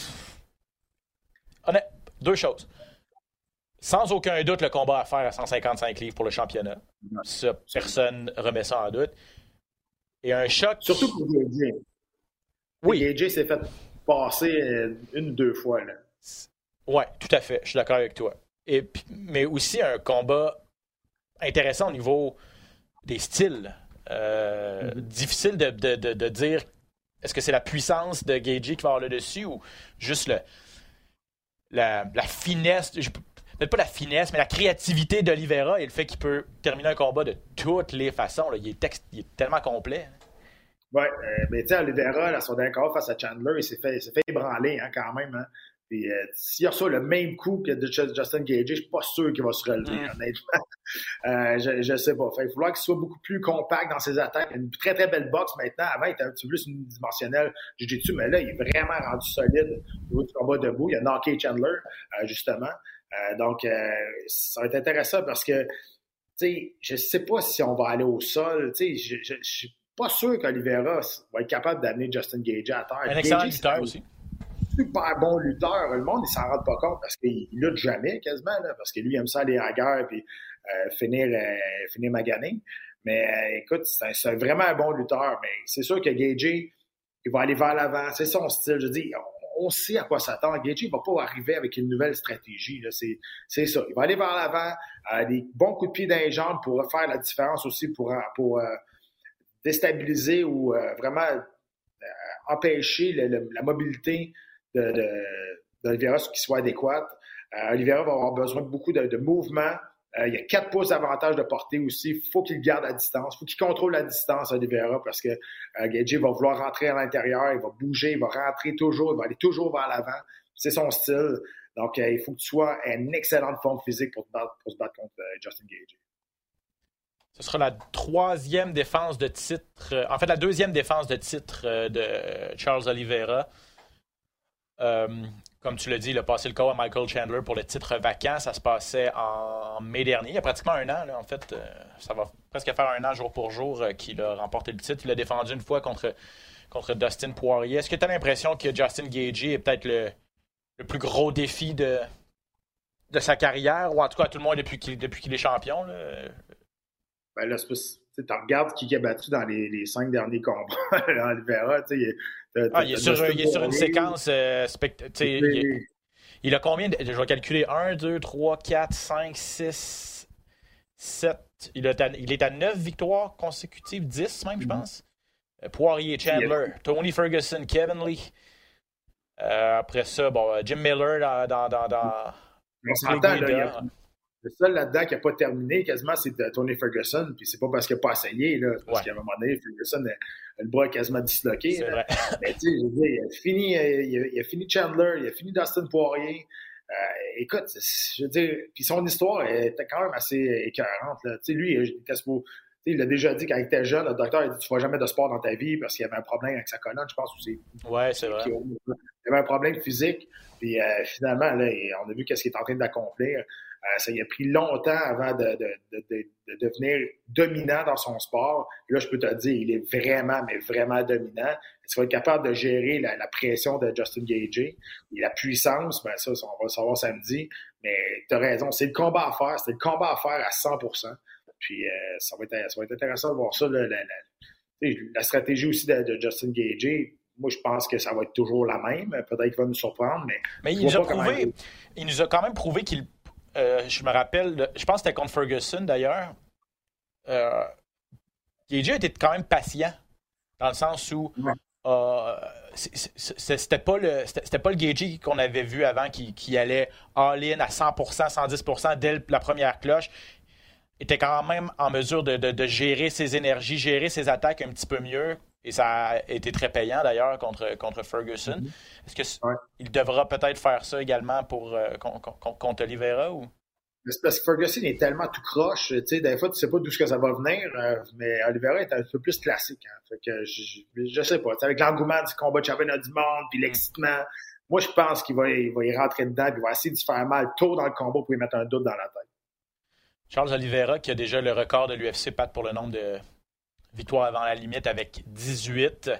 Honnêtement, deux choses. Sans aucun doute, le combat à faire à 155 livres pour le championnat. Ça, personne remet ça en doute. Et un choc. Surtout pour Gagey. Oui. Gagey s'est fait passer une ou deux fois. Là. Ouais, tout à fait. Je suis d'accord avec toi. Et, mais aussi un combat intéressant au niveau des styles. Euh, mm-hmm. Difficile de, de, de, dire est-ce que c'est la puissance de Gagey qui va avoir le dessus ou juste le, la, la finesse, peut-être pas la finesse, mais la créativité d'Olivera et le fait qu'il peut terminer un combat de toutes les façons. Là. Il, est texte, il, est tellement complet. Oui, euh, mais tu sais, Olivera, là, son dernier face à Chandler, il s'est fait, fait ébranler hein, quand même. Hein. Puis euh, s'il reçoit le même coup que de Justin Gage, je suis pas sûr qu'il va se relever, mm. honnêtement. Euh, je, ne sais pas. il va falloir qu'il soit beaucoup plus compact dans ses attaques. Il a une très très belle boxe maintenant. Avant, il était un petit peu plus unidimensionnel jiu-jitsu, mais là, il est vraiment rendu solide au niveau du combat debout. Il a knocké Chandler, euh, justement. Euh, donc, ça va être intéressant parce que, tu sais, je sais pas si on va aller au sol. Tu sais, je, je, suis pas sûr qu'Olivera va être capable d'amener Justin Gage à terre. Un excellent lutteur aussi super bon lutteur. Le monde, il s'en rend pas compte parce qu'il lutte jamais quasiment, là, parce que lui, il aime ça aller à la guerre et euh, finir, euh, finir magané. Mais euh, écoute, c'est vraiment un bon lutteur. Mais c'est sûr que Gagey, il va aller vers l'avant. C'est son style. Je dis, on, sait à quoi s'attendre. Gagey ne va pas arriver avec une nouvelle stratégie. C'est ça. Il va aller vers l'avant. des bons coups de pied dans les jambes pour faire la différence aussi pour, pour déstabiliser ou vraiment empêcher la mobilité d'Olivera qui soit adéquate. Euh, Oliveira va avoir besoin de beaucoup de, mouvement. Euh, il y a quatre pouces d'avantage de portée aussi. Il faut qu'il garde la distance. Il faut qu'il contrôle la distance, Oliveira, parce que euh, va vouloir rentrer à l'intérieur, il va bouger, il va rentrer toujours, il va aller toujours vers l'avant. C'est son style. Donc, euh, il faut que tu sois en excellente forme physique pour, te battre, pour se battre contre Justin Gage. Ce sera la troisième défense de titre, en fait, la deuxième défense de titre de Charles Oliveira. Comme tu l'as dit, il a passé le corps à Michael Chandler pour le titre vacant. Ça se passait en mai dernier, il y a pratiquement un an. en fait, euh, ça va presque faire un an jour pour jour euh, qu'il a remporté le titre. Il a défendu une fois contre, contre Dustin Poirier. Est-ce que tu as l'impression que Justin Gagey est peut-être le, plus gros défi de, de sa carrière, ou en tout cas tout le monde depuis qu'il depuis qu'il est champion? Là? Ben là, tu regardes qui a battu dans les, les cinq derniers combats. on verra. Ah, il, est sur, il est sur une séquence euh, il, il, a combien de, Je vais calculer 1, 2, 3, 4, 5, 6, 7. Il, il est à 9 victoires consécutives, 10 même, je mm-hmm. pense. Euh, Poirier, Chandler, Tony Ferguson, Kevin Lee. Euh, après ça, bon, Jim Miller dans. dans, dans, dans on s'entend, là. Le seul là-dedans qui n'a pas terminé quasiment, c'est Tony Ferguson. Puis c'est pas parce qu'il n'a pas essayé, là. Parce qu'à un moment donné, Ferguson, le bras quasiment disloqué. Mais tu sais, je veux dire, il a, fini, il, a, fini Chandler, il a fini Dustin Poirier. Euh, écoute, je veux dire, puis son histoire était quand même assez écœurante. Là. Tu sais, lui, il il a déjà dit quand il était jeune, le docteur a dit Tu ne feras jamais de sport dans ta vie parce qu'il y avait un problème avec sa colonne, je pense aussi. Ouais, c'est vrai. Il avait un problème physique. Puis euh, finalement, là, on a vu qu'est-ce qu'il est en train d'accomplir. Euh, ça y a pris longtemps avant de, devenir dominant dans son sport. là, je peux te dire, il est vraiment, mais vraiment dominant. Est-ce qu'il va être capable de gérer la, pression de Justin Gage? Et la puissance? Ben ça, on va le savoir samedi. Mais tu as raison, c'est le combat à faire. C'est le combat à faire à 100% Puis euh, ça, va être, ça va être intéressant de voir ça. la, stratégie aussi de, Justin Gage, moi, je pense que ça va être toujours la même. Peut-être qu'il va nous surprendre, mais. Mais il nous, a prouvé, il nous a quand même prouvé qu'il euh, je me rappelle, je pense que c'était contre Ferguson d'ailleurs. Euh, Gagey était quand même patient, dans le sens où euh, c'était pas le c'était pas le Gagey qu'on avait vu avant qui, allait all-in à 100%, 110% dès la première cloche. Il était quand même en mesure de, gérer ses énergies, gérer ses attaques un petit peu mieux. Et ça a été très payant d'ailleurs contre, contre Ferguson. Mm-hmm. Est-ce qu'il devra peut-être faire ça également pour euh, contre Oliveira ou? C'est parce que Ferguson est tellement tout croche, tu sais, des fois, tu sais pas d'où que ça va venir, euh, mais Oliveira est un peu plus classique. Hein, fait que je, je, sais pas, avec l'engouement du combat de championnat du monde, puis l'excitement, moi, je pense qu'il va, il va y rentrer dedans, puis il va essayer de se faire mal tôt dans le combat pour lui mettre un doute dans la tête. Charles Oliveira, qui a déjà le record de l'UFC, Pat, pour le nombre de victoires avant la limite avec 18.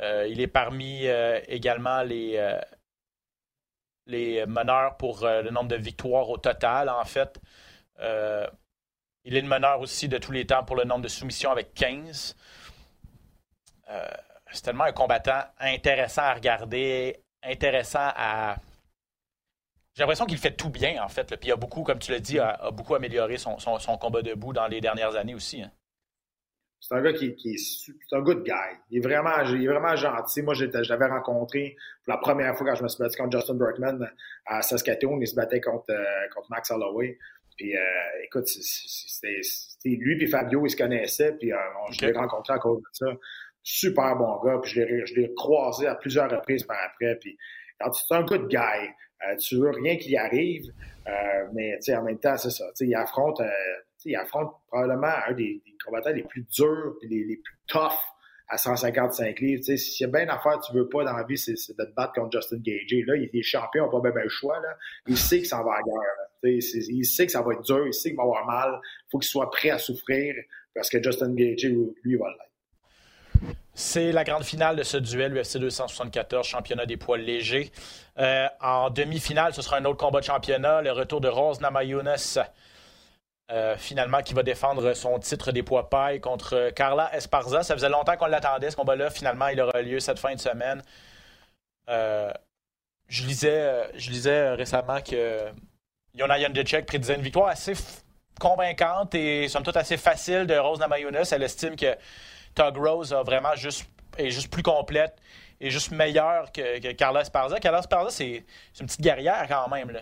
Euh, il est parmi euh, également les, euh, les meneurs pour le nombre de victoires au total, en fait. il est le meneur aussi de tous les temps pour le nombre de soumissions avec 15. C'est tellement un combattant intéressant à regarder, intéressant à, j'ai l'impression qu'il fait tout bien, en fait. Puis il a beaucoup, comme tu l'as dit, a, beaucoup amélioré son, combat debout dans les dernières années aussi. Hein. C'est un gars qui, est c'est un good guy. Il est vraiment, il est vraiment gentil. Moi, je l'avais rencontré pour la première fois quand je me suis battu contre Justin Berkman à Saskatoon. Il se battait contre, euh, contre Max Holloway. Puis, euh, écoute, c'était lui et Fabio, ils se connaissaient. Puis, euh, je l'ai rencontré à cause de ça. Super bon gars. Puis, je l'ai croisé à plusieurs reprises par après. Puis, c'est un good guy. Euh, tu veux rien qui arrive, euh, mais en même temps, c'est ça. Il affronte, euh, il affronte probablement un des, combattants les plus durs et les, plus toughs à 155 livres. S'il y a bien d'affaires que tu veux pas dans la vie, c'est de te battre contre Justin Gage. Là, il est champion, pas bien le choix. Il sait que ça va à guerre. Il sait que ça va être dur, il sait qu'il va avoir mal. Il faut qu'il soit prêt à souffrir parce que Justin Gage, lui, va l'être. C'est la grande finale de ce duel UFC 274, championnat des poids légers. Euh, en demi-finale, ce sera un autre combat de championnat, le retour de Rose Namajunas, euh, finalement, qui va défendre son titre des poids paille contre Carla Esparza. Ça faisait longtemps qu'on l'attendait, ce combat-là. Finalement, il aura lieu cette fin de semaine. Euh, je, lisais, je lisais récemment que Yona Jacek prédisait une victoire assez convaincante et somme toute assez facile de Rose Namajunas. Elle estime que Tug Rose a vraiment juste, est juste plus complète et juste meilleure que, que Carla Esparza. Carla Esparza, c'est une petite guerrière quand même. Là.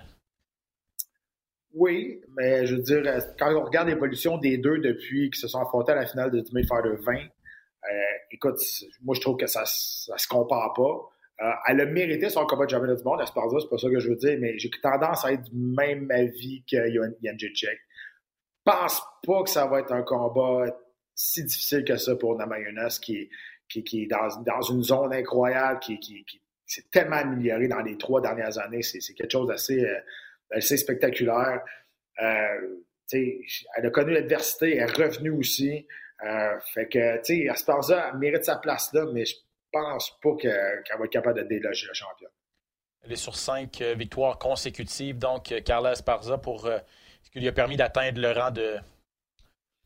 Oui, mais je veux dire, quand on regarde l'évolution des deux depuis qu'ils se sont affrontés à la finale de Ultimate Fighter 20, euh, écoute, moi je trouve que ça, ne se compare pas. Euh, elle a mérité son combat de championnat du monde, Esparza, c'est pas ça que je veux dire, mais j'ai tendance à être du même avis que Yann Je pense pas que ça va être un combat si difficile que ça pour Namajunas qui, qui, qui est dans, une zone incroyable, qui, qui, s'est tellement amélioré dans les trois dernières années. C'est, quelque chose d'assez euh, assez spectaculaire. Euh, elle a connu l'adversité, elle est revenue aussi. Euh, fait que, tu sais, Asparza mérite sa place là, mais je pense pas qu'elle va être capable de déloger le champion. Elle est sur cinq victoires consécutives, donc Carla Esparza, pour ce qui lui a permis d'atteindre le rang de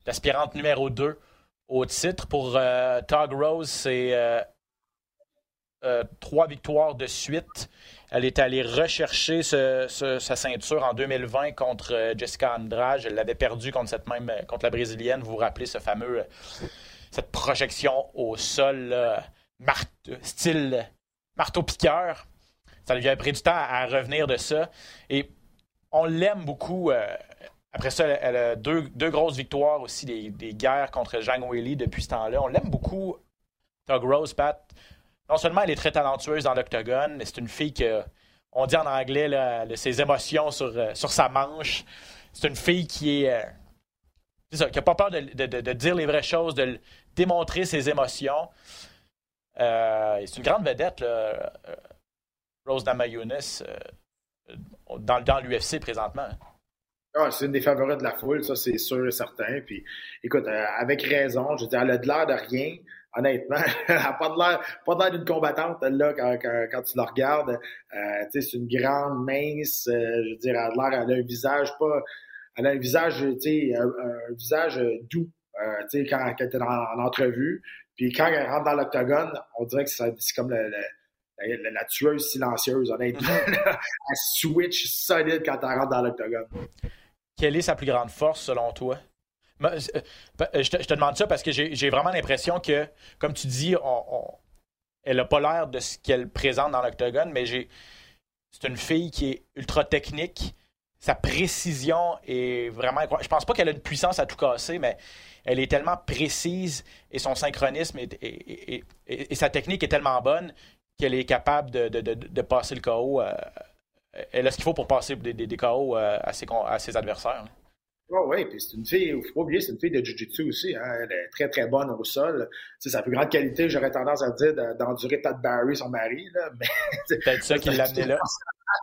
l'aspirante numéro 2 au titre. Pour euh, Tog Rose, c'est euh, euh, trois victoires de suite. Elle est allée rechercher sa ceinture en 2020 contre Jessica Andrade. Elle l'avait perdue contre cette même contre la brésilienne. Vous vous rappelez ce fameux cette projection au sol style marteau piqueur. Ça lui avait pris du temps à, revenir de ça. Et on l'aime beaucoup. Après ça, elle, a deux, grosses victoires aussi, des, guerres contre Zhang Weili depuis ce temps-là. On l'aime beaucoup, Tug Rose, Pat. Non seulement elle est très talentueuse dans l'octogone, mais c'est une fille que, on dit en anglais, là, ses émotions sur, euh, sur sa manche. C'est une fille qui est. Euh, qui n'a pas peur de, dire les vraies choses, de démontrer ses émotions. Euh, c'est une grande vedette, Rose Namajunas, dans, dans l'UFC présentement. Ah, c'est une des favorites de la foule, ça c'est sûr et certain. Puis écoute, avec raison, je veux dire, elle de de rien, honnêtement. elle n'a pas de l'air, d'une combattante, là, quand, quand, tu la regardes. Euh, c'est une grande, mince, euh, je veux dire, elle a l'air, elle a un visage pas. Elle a un visage, tu sais, un, visage doux. Euh, tu sais, quand, quand elle était en, entrevue. Puis quand elle rentre dans l'octogone, on dirait que c'est comme le, la, la, tueuse silencieuse, honnêtement. elle switch solide quand elle rentre dans l'octogone. Quelle est sa plus grande force selon toi? Euh, euh, je te, demande ça parce que j'ai vraiment l'impression que, comme tu dis, elle n'a pas l'air de ce qu'elle présente dans l'octogone, mais c'est une fille qui est ultra technique. Sa précision est vraiment incroyable. Je pense pas qu'elle a une puissance à tout casser, mais elle est tellement précise et son synchronisme et, sa technique est tellement bonne qu'elle est capable de, passer le KO euh, elle a ce qu'il faut pour passer des, des, KO à ses, à ses adversaires. Oh, oui, puis c'est une fille, il ne faut pas oublier, c'est une fille de Jiu-Jitsu aussi. Hein. Elle est très, très bonne au sol. C'est sa plus grande qualité, j'aurais tendance à dire, d'endurer Pat Barry, son mari. Là. C'est peut-être ça qui l'a amené là.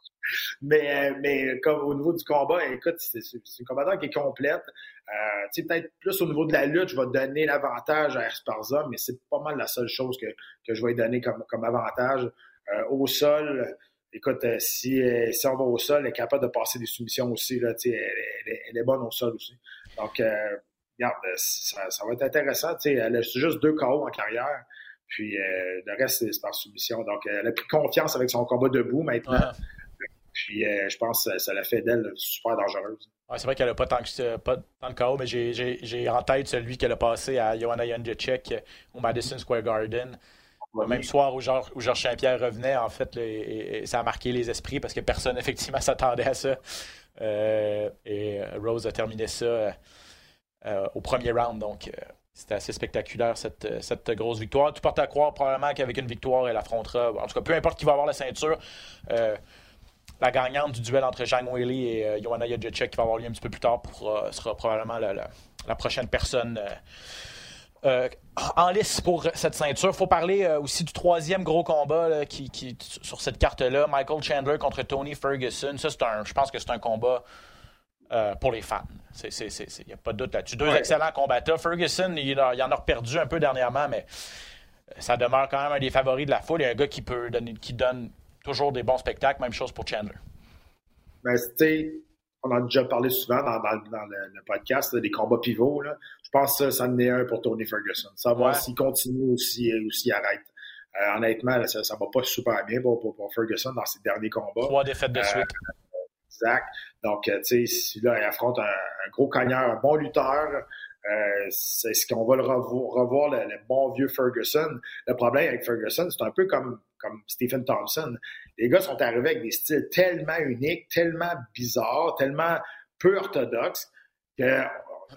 mais, mais comme au niveau du combat, écoute, c'est une combattant qui est complète. Euh, peut-être plus au niveau de la lutte, je vais donner l'avantage à Esparza, mais c'est pas mal la seule chose que, que je vais donner comme, comme avantage. Euh, au sol, écoute, euh, si, euh, si on va au sol, elle est capable de passer des soumissions aussi. Là, elle, elle, elle, est bonne au sol aussi. Donc, euh, regarde, ça, ça, va être intéressant. Elle a juste deux KO en carrière. Puis le reste, c'est par soumission. Donc, elle a pris confiance avec son combat debout maintenant. Puis je pense que ça l'a fait d'elle super dangereuse. Ouais, c'est vrai qu'elle n'a pas tant, que, pas tant de KO, mais j'ai en tête celui qu'elle a passé à Joanna Jędrzejczyk au Madison Square Garden. Le même soir où Georges, Saint-Pierre revenait, en fait, et, ça a marqué les esprits parce que personne, effectivement, s'attendait à ça. Euh, et Rose a terminé ça euh, au premier round. Donc, euh, c'était assez spectaculaire, cette, cette, grosse victoire. Tu portes à croire probablement qu'avec une victoire, elle affrontera. En tout cas, peu importe qui va avoir la ceinture, la gagnante du duel entre Zhang Weili et Joanna Jędrzejczyk qui va avoir lieu un petit peu plus tard sera probablement la prochaine personne euh, en lice pour cette ceinture. Il faut parler euh, aussi du troisième gros combat qui, qui, sur cette carte-là. Michael Chandler contre Tony Ferguson. Ça, un, je pense que c'est un combat euh, pour les fans. Il n'y a pas de doute là-dessus. Deux excellents combattants. Ferguson, il, il, en a perdu un peu dernièrement, mais ça demeure quand même un des favoris de la foule. Il y a un gars qui peut donner, qui donne toujours des bons spectacles. Même chose pour Chandler. Ben, on en a déjà parlé souvent dans, le, podcast, des combats pivots. Là. Je pense que ça, en est un pour Tony Ferguson. Savoir s'il continue ou s'il arrête. Euh, honnêtement, ça, ne va pas super bien pour, pour, Ferguson dans ses derniers combats. Trois défaites de euh, suite. exact. Donc, euh, tu sais, si là, il affronte un, gros cogneur, un bon lutteur, c'est ce qu'on va le revoir, le, le, bon vieux Ferguson. Le problème avec Ferguson, c'est un peu comme, comme Stephen Thompson les gars sont arrivés avec des styles tellement uniques, tellement bizarres, tellement peu orthodoxes que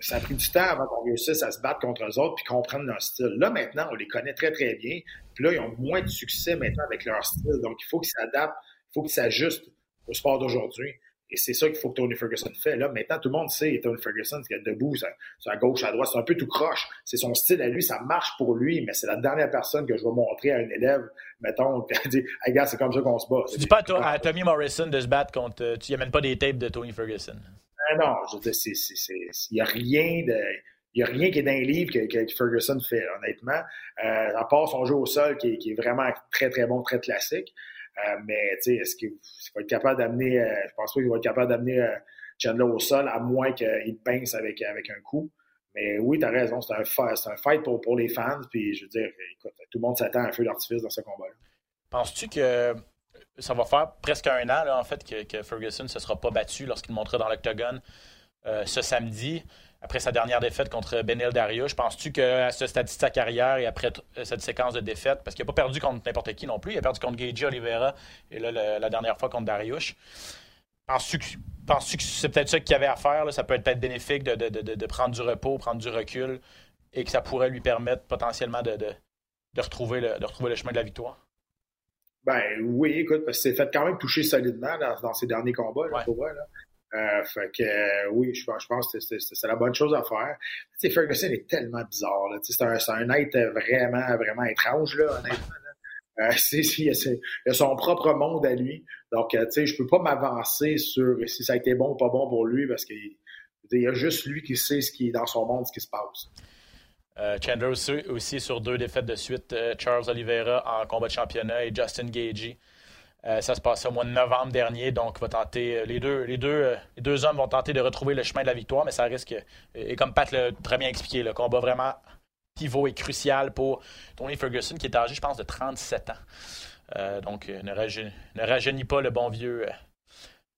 ça a pris du temps avant qu'on réussisse à se battre contre eux autres puis comprendre leur style. Là, maintenant, on les connaît très, très bien. Puis là, ils ont moins de succès maintenant avec leur style. Donc, il faut qu'ils s'adaptent, il faut qu'ils s'ajustent au sport d'aujourd'hui. Et c'est ça qu'il faut que Tony Ferguson fait. Là, maintenant, tout le monde sait Tony Ferguson, c'est debout, c'est à gauche, à droite, c'est un peu tout croche. C'est son style à lui, ça marche pour lui, mais c'est la dernière personne que je vais montrer à un élève, mettons, qui dit Hey gars, c'est comme ça qu'on se bat. Tu dis pas à, Tommy Morrison de se battre contre. Euh, tu n'y amènes pas des tapes de Tony Ferguson. Ah non, je veux dire, il n'y a rien de. Il n'y a rien qui est dans les livres que, Ferguson fait, honnêtement. Euh, à part son jeu au sol qui qui est vraiment très, très bon, très classique. Euh, mais, est-ce qu'il va être capable d'amener, euh, je pense pas qu'il va être capable d'amener euh, Chandler au sol, à moins qu'il pince avec, avec un coup. Mais oui, tu as raison, c'est un, un, fight pour, pour les fans. Puis, je veux dire, écoute, tout le monde s'attend à un feu d'artifice dans ce combat-là. Penses-tu que ça va faire presque un an, en fait, que, que Ferguson ne se sera pas battu lorsqu'il montrait dans l'octogone ce samedi? Après sa dernière défaite contre Benel Dariush. Penses-tu qu'à ce stade de sa carrière et après cette séquence de défaites, parce qu'il n'a pas perdu contre n'importe qui non plus, il a perdu contre Gagey Oliveira et là, la dernière fois contre Dariush. Penses-tu que, c'est peut-être ça qu'il avait à faire? Ça peut être peut-être bénéfique de, prendre du repos, prendre du recul et que ça pourrait lui permettre potentiellement de, retrouver, le, de retrouver le chemin de la victoire? Ben oui, écoute, parce que c'est fait quand même toucher solidement dans, ses derniers combats, là, pour là. Euh, fait que euh, oui, je, pense que c'est la bonne chose à faire. Tu sais, Ferguson est tellement bizarre. C'est un, être vraiment, vraiment étrange, là, honnêtement. Euh, il, a, son propre monde à lui. Donc, tu sais, je peux pas m'avancer sur si ça a été bon ou pas bon pour lui parce qu'il y a juste lui qui sait ce qui est dans son monde, ce qui se passe. Chandler aussi, sur deux défaites de suite. Charles Oliveira en combat de championnat et Justin Gagey euh, ça se passait au mois de novembre dernier, donc va tenter, euh, les, deux, les, deux, euh, les deux hommes vont tenter de retrouver le chemin de la victoire, mais ça risque, et comme Pat l'a très bien expliqué, le combat vraiment pivot et crucial pour Tony Ferguson, qui est âgé, je pense, de 37 ans. donc, ne, rajeunit, pas le bon vieux,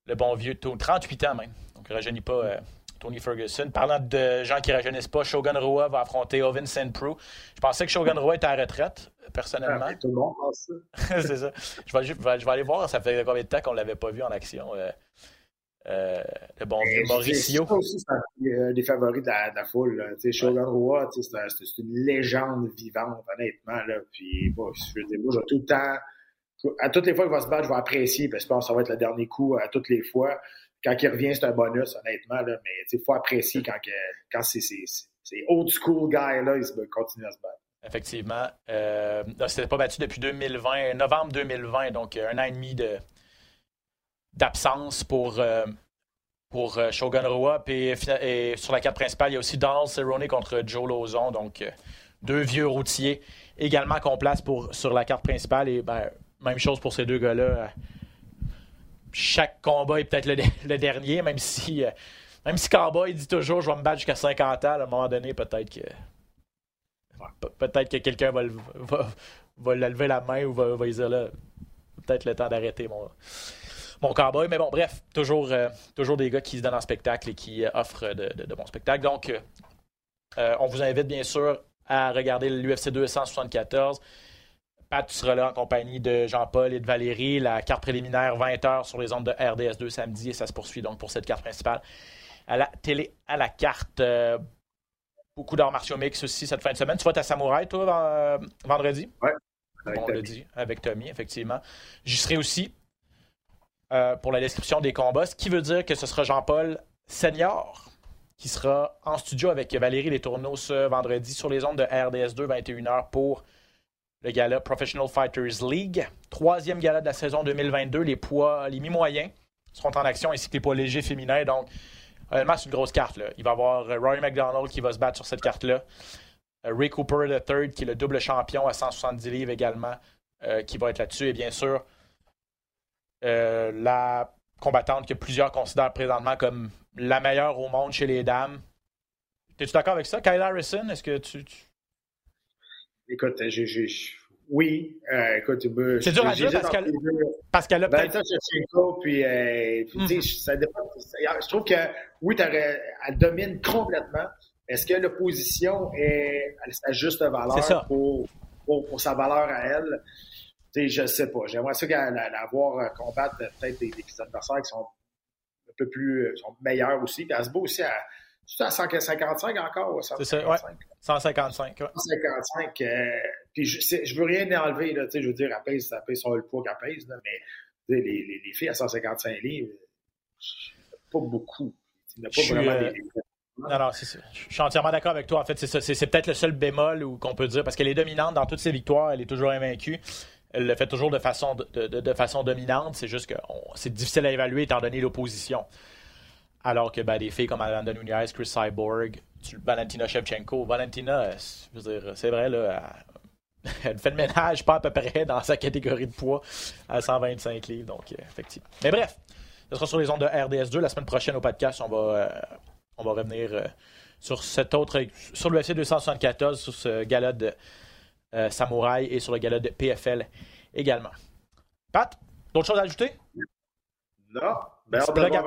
le bon vieux, 38 ans même. Donc, ne rajeunit pas Tony Ferguson. Parlant de gens qui ne rajeunissent pas, Shogun Rua va affronter Ovin Pro. Je pensais que Shogun Rua était à la retraite, personnellement. Ah, tout le monde pense ça. c'est ça. Je vais, je vais, aller voir, ça fait combien de temps qu'on ne l'avait pas vu en action. Euh, euh, le bon vieux Mauricio? C'est aussi un des favoris de la, foule. Shogun Rua, c'est une légende vivante, honnêtement. Là. Puis, bon, je veux dire, moi, j'ai tout le temps. À toutes les fois qu'il va se battre, je vais apprécier, parce que je pense que ça va être le dernier coup à toutes les fois quand il revient, c'est un bonus, honnêtement. Là, mais il faut apprécier quand, quand c'est ces old school guys-là, ils continuent à se battre. Effectivement. Euh, c'était pas battu depuis 2020, novembre 2020, donc un an et demi de, d'absence pour, euh, euh, Shogun Roa. Et sur la carte principale, il y a aussi Donald Cerrone contre Joe Lozon. Donc, euh, deux vieux routiers également qu'on place sur la carte principale. Et ben, même chose pour ces deux gars-là. Chaque combat est peut-être le, dernier, même si, même si dit toujours je vais me battre jusqu'à 50 ans. À un moment donné, peut-être que. Peut-être que quelqu'un va, va, va lever la main ou va, va dire là, peut-être le temps d'arrêter mon, mon cowboy. Mais bon, bref, toujours, euh, toujours des gars qui se donnent en spectacle et qui euh, offrent de, bons spectacles. Donc, euh, on vous invite bien sûr à regarder l'UFC 274. Pat, tu seras là en compagnie de Jean-Paul et de Valérie. La carte préliminaire, 20h sur les ondes de RDS2 samedi et ça se poursuit donc pour cette carte principale à la télé à la carte. Beaucoup d'arts martiaux mix aussi cette fin de semaine. Tu vas à Samouraï, toi, vendredi? Oui. on l'a dit, avec Tommy, effectivement. J'y serai aussi euh, pour la description des combats, ce qui veut dire que ce sera Jean-Paul Senior qui sera en studio avec Valérie Les Tourneaux ce vendredi sur les ondes de RDS2, 21h pour le gala Professional Fighters League. Troisième gala de la saison 2022. Les poids, les mi-moyens seront en action ainsi que les poids légers féminins. Donc, honnêtement, c'est une grosse carte. Là. Il va y avoir Rory McDonald qui va se battre sur cette carte-là. Ray Cooper III, qui est le double champion à 170 livres également, euh, qui va être là-dessus. Et bien sûr, euh, la combattante que plusieurs considèrent présentement comme la meilleure au monde chez les dames. Es-tu d'accord avec ça? Kyle Harrison, est-ce que tu. tu... Écoute, j'ai. Oui, euh, écoute, ben, c'est dur à dire parce qu'elle, parce qu'elle a ben, peut-être. puis, euh, puis mm -hmm. ça dépend. Je trouve que oui, elle domine complètement. Est-ce que l'opposition est à sa juste valeur pour, pour, pour, sa valeur à elle? sais, je sais pas. J'aimerais ça la, voir euh, combattre peut-être des, des, adversaires qui sont un peu plus euh, sont meilleurs aussi. Puis elle se bat aussi à, à 155 encore. C'est ça, ouais. 155. Ouais. 155. Euh, puis je, je veux rien enlever, là, je veux dire, elle pèse, elle pèse sur le poids qu'elle pèse, là, mais les, les, les, filles à 155 livres, pas beaucoup. Il n'y a pas je vraiment suis, des, non, non, c'est Je suis entièrement d'accord avec toi. En fait, c'est ça. C'est peut-être le seul bémol qu'on peut dire parce qu'elle est dominante dans toutes ses victoires. Elle est toujours invaincue. Elle le fait toujours de façon, de, de, de façon dominante. C'est juste que c'est difficile à évaluer étant donné l'opposition. Alors que ben, des filles comme Amanda Nunez, Chris Cyborg, Valentina Shevchenko, Valentina, je veux dire, c'est vrai, là, elle, fait le ménage pas à peu près dans sa catégorie de poids à 125 livres. Donc, euh, effectivement. Mais bref, ce sera sur les ondes de RDS2. La semaine prochaine au podcast, on va, euh, on va revenir euh, sur cet autre, sur l'UFC 274, sur ce gala de euh, Samouraï et sur le gala de PFL également. Pat, d'autres choses à ajouter? Non. Ben, une, petite plug à,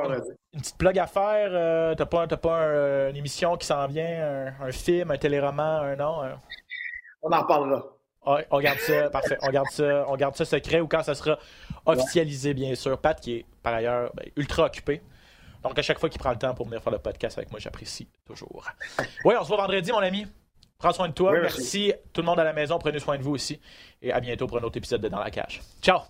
une petite plug à faire. T'as pas, pas un, une émission qui s'en vient, un, un, film, un téléroman, un nom? Un... On en parlera. Ah, on garde ça, parfait. On garde ça, on garde ça secret ou quand ça sera officialisé, bien sûr. Pat, qui est par ailleurs ben, ultra occupé. Donc, à chaque fois qu'il prend le temps pour venir faire le podcast avec moi, j'apprécie toujours. Oui, on se voit vendredi, mon ami. Prends soin de toi. Oui, merci. merci. Tout le monde à la maison. Prenez soin de vous aussi. Et à bientôt pour un autre épisode de Dans la cage. Ciao.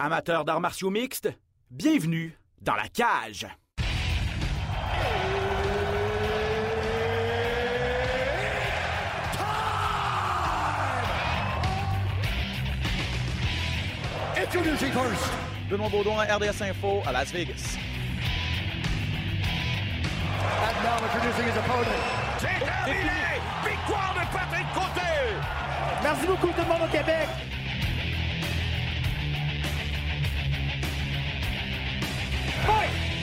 Amateurs d'arts martiaux mixtes, bienvenue dans la cage. Introducing first. Benoît Baudouin, RDS Info à Las Vegas. And now introducing his opponent. C'est terminé! Victoire de Patrick Côté! Merci beaucoup tout le monde au Québec! Fight!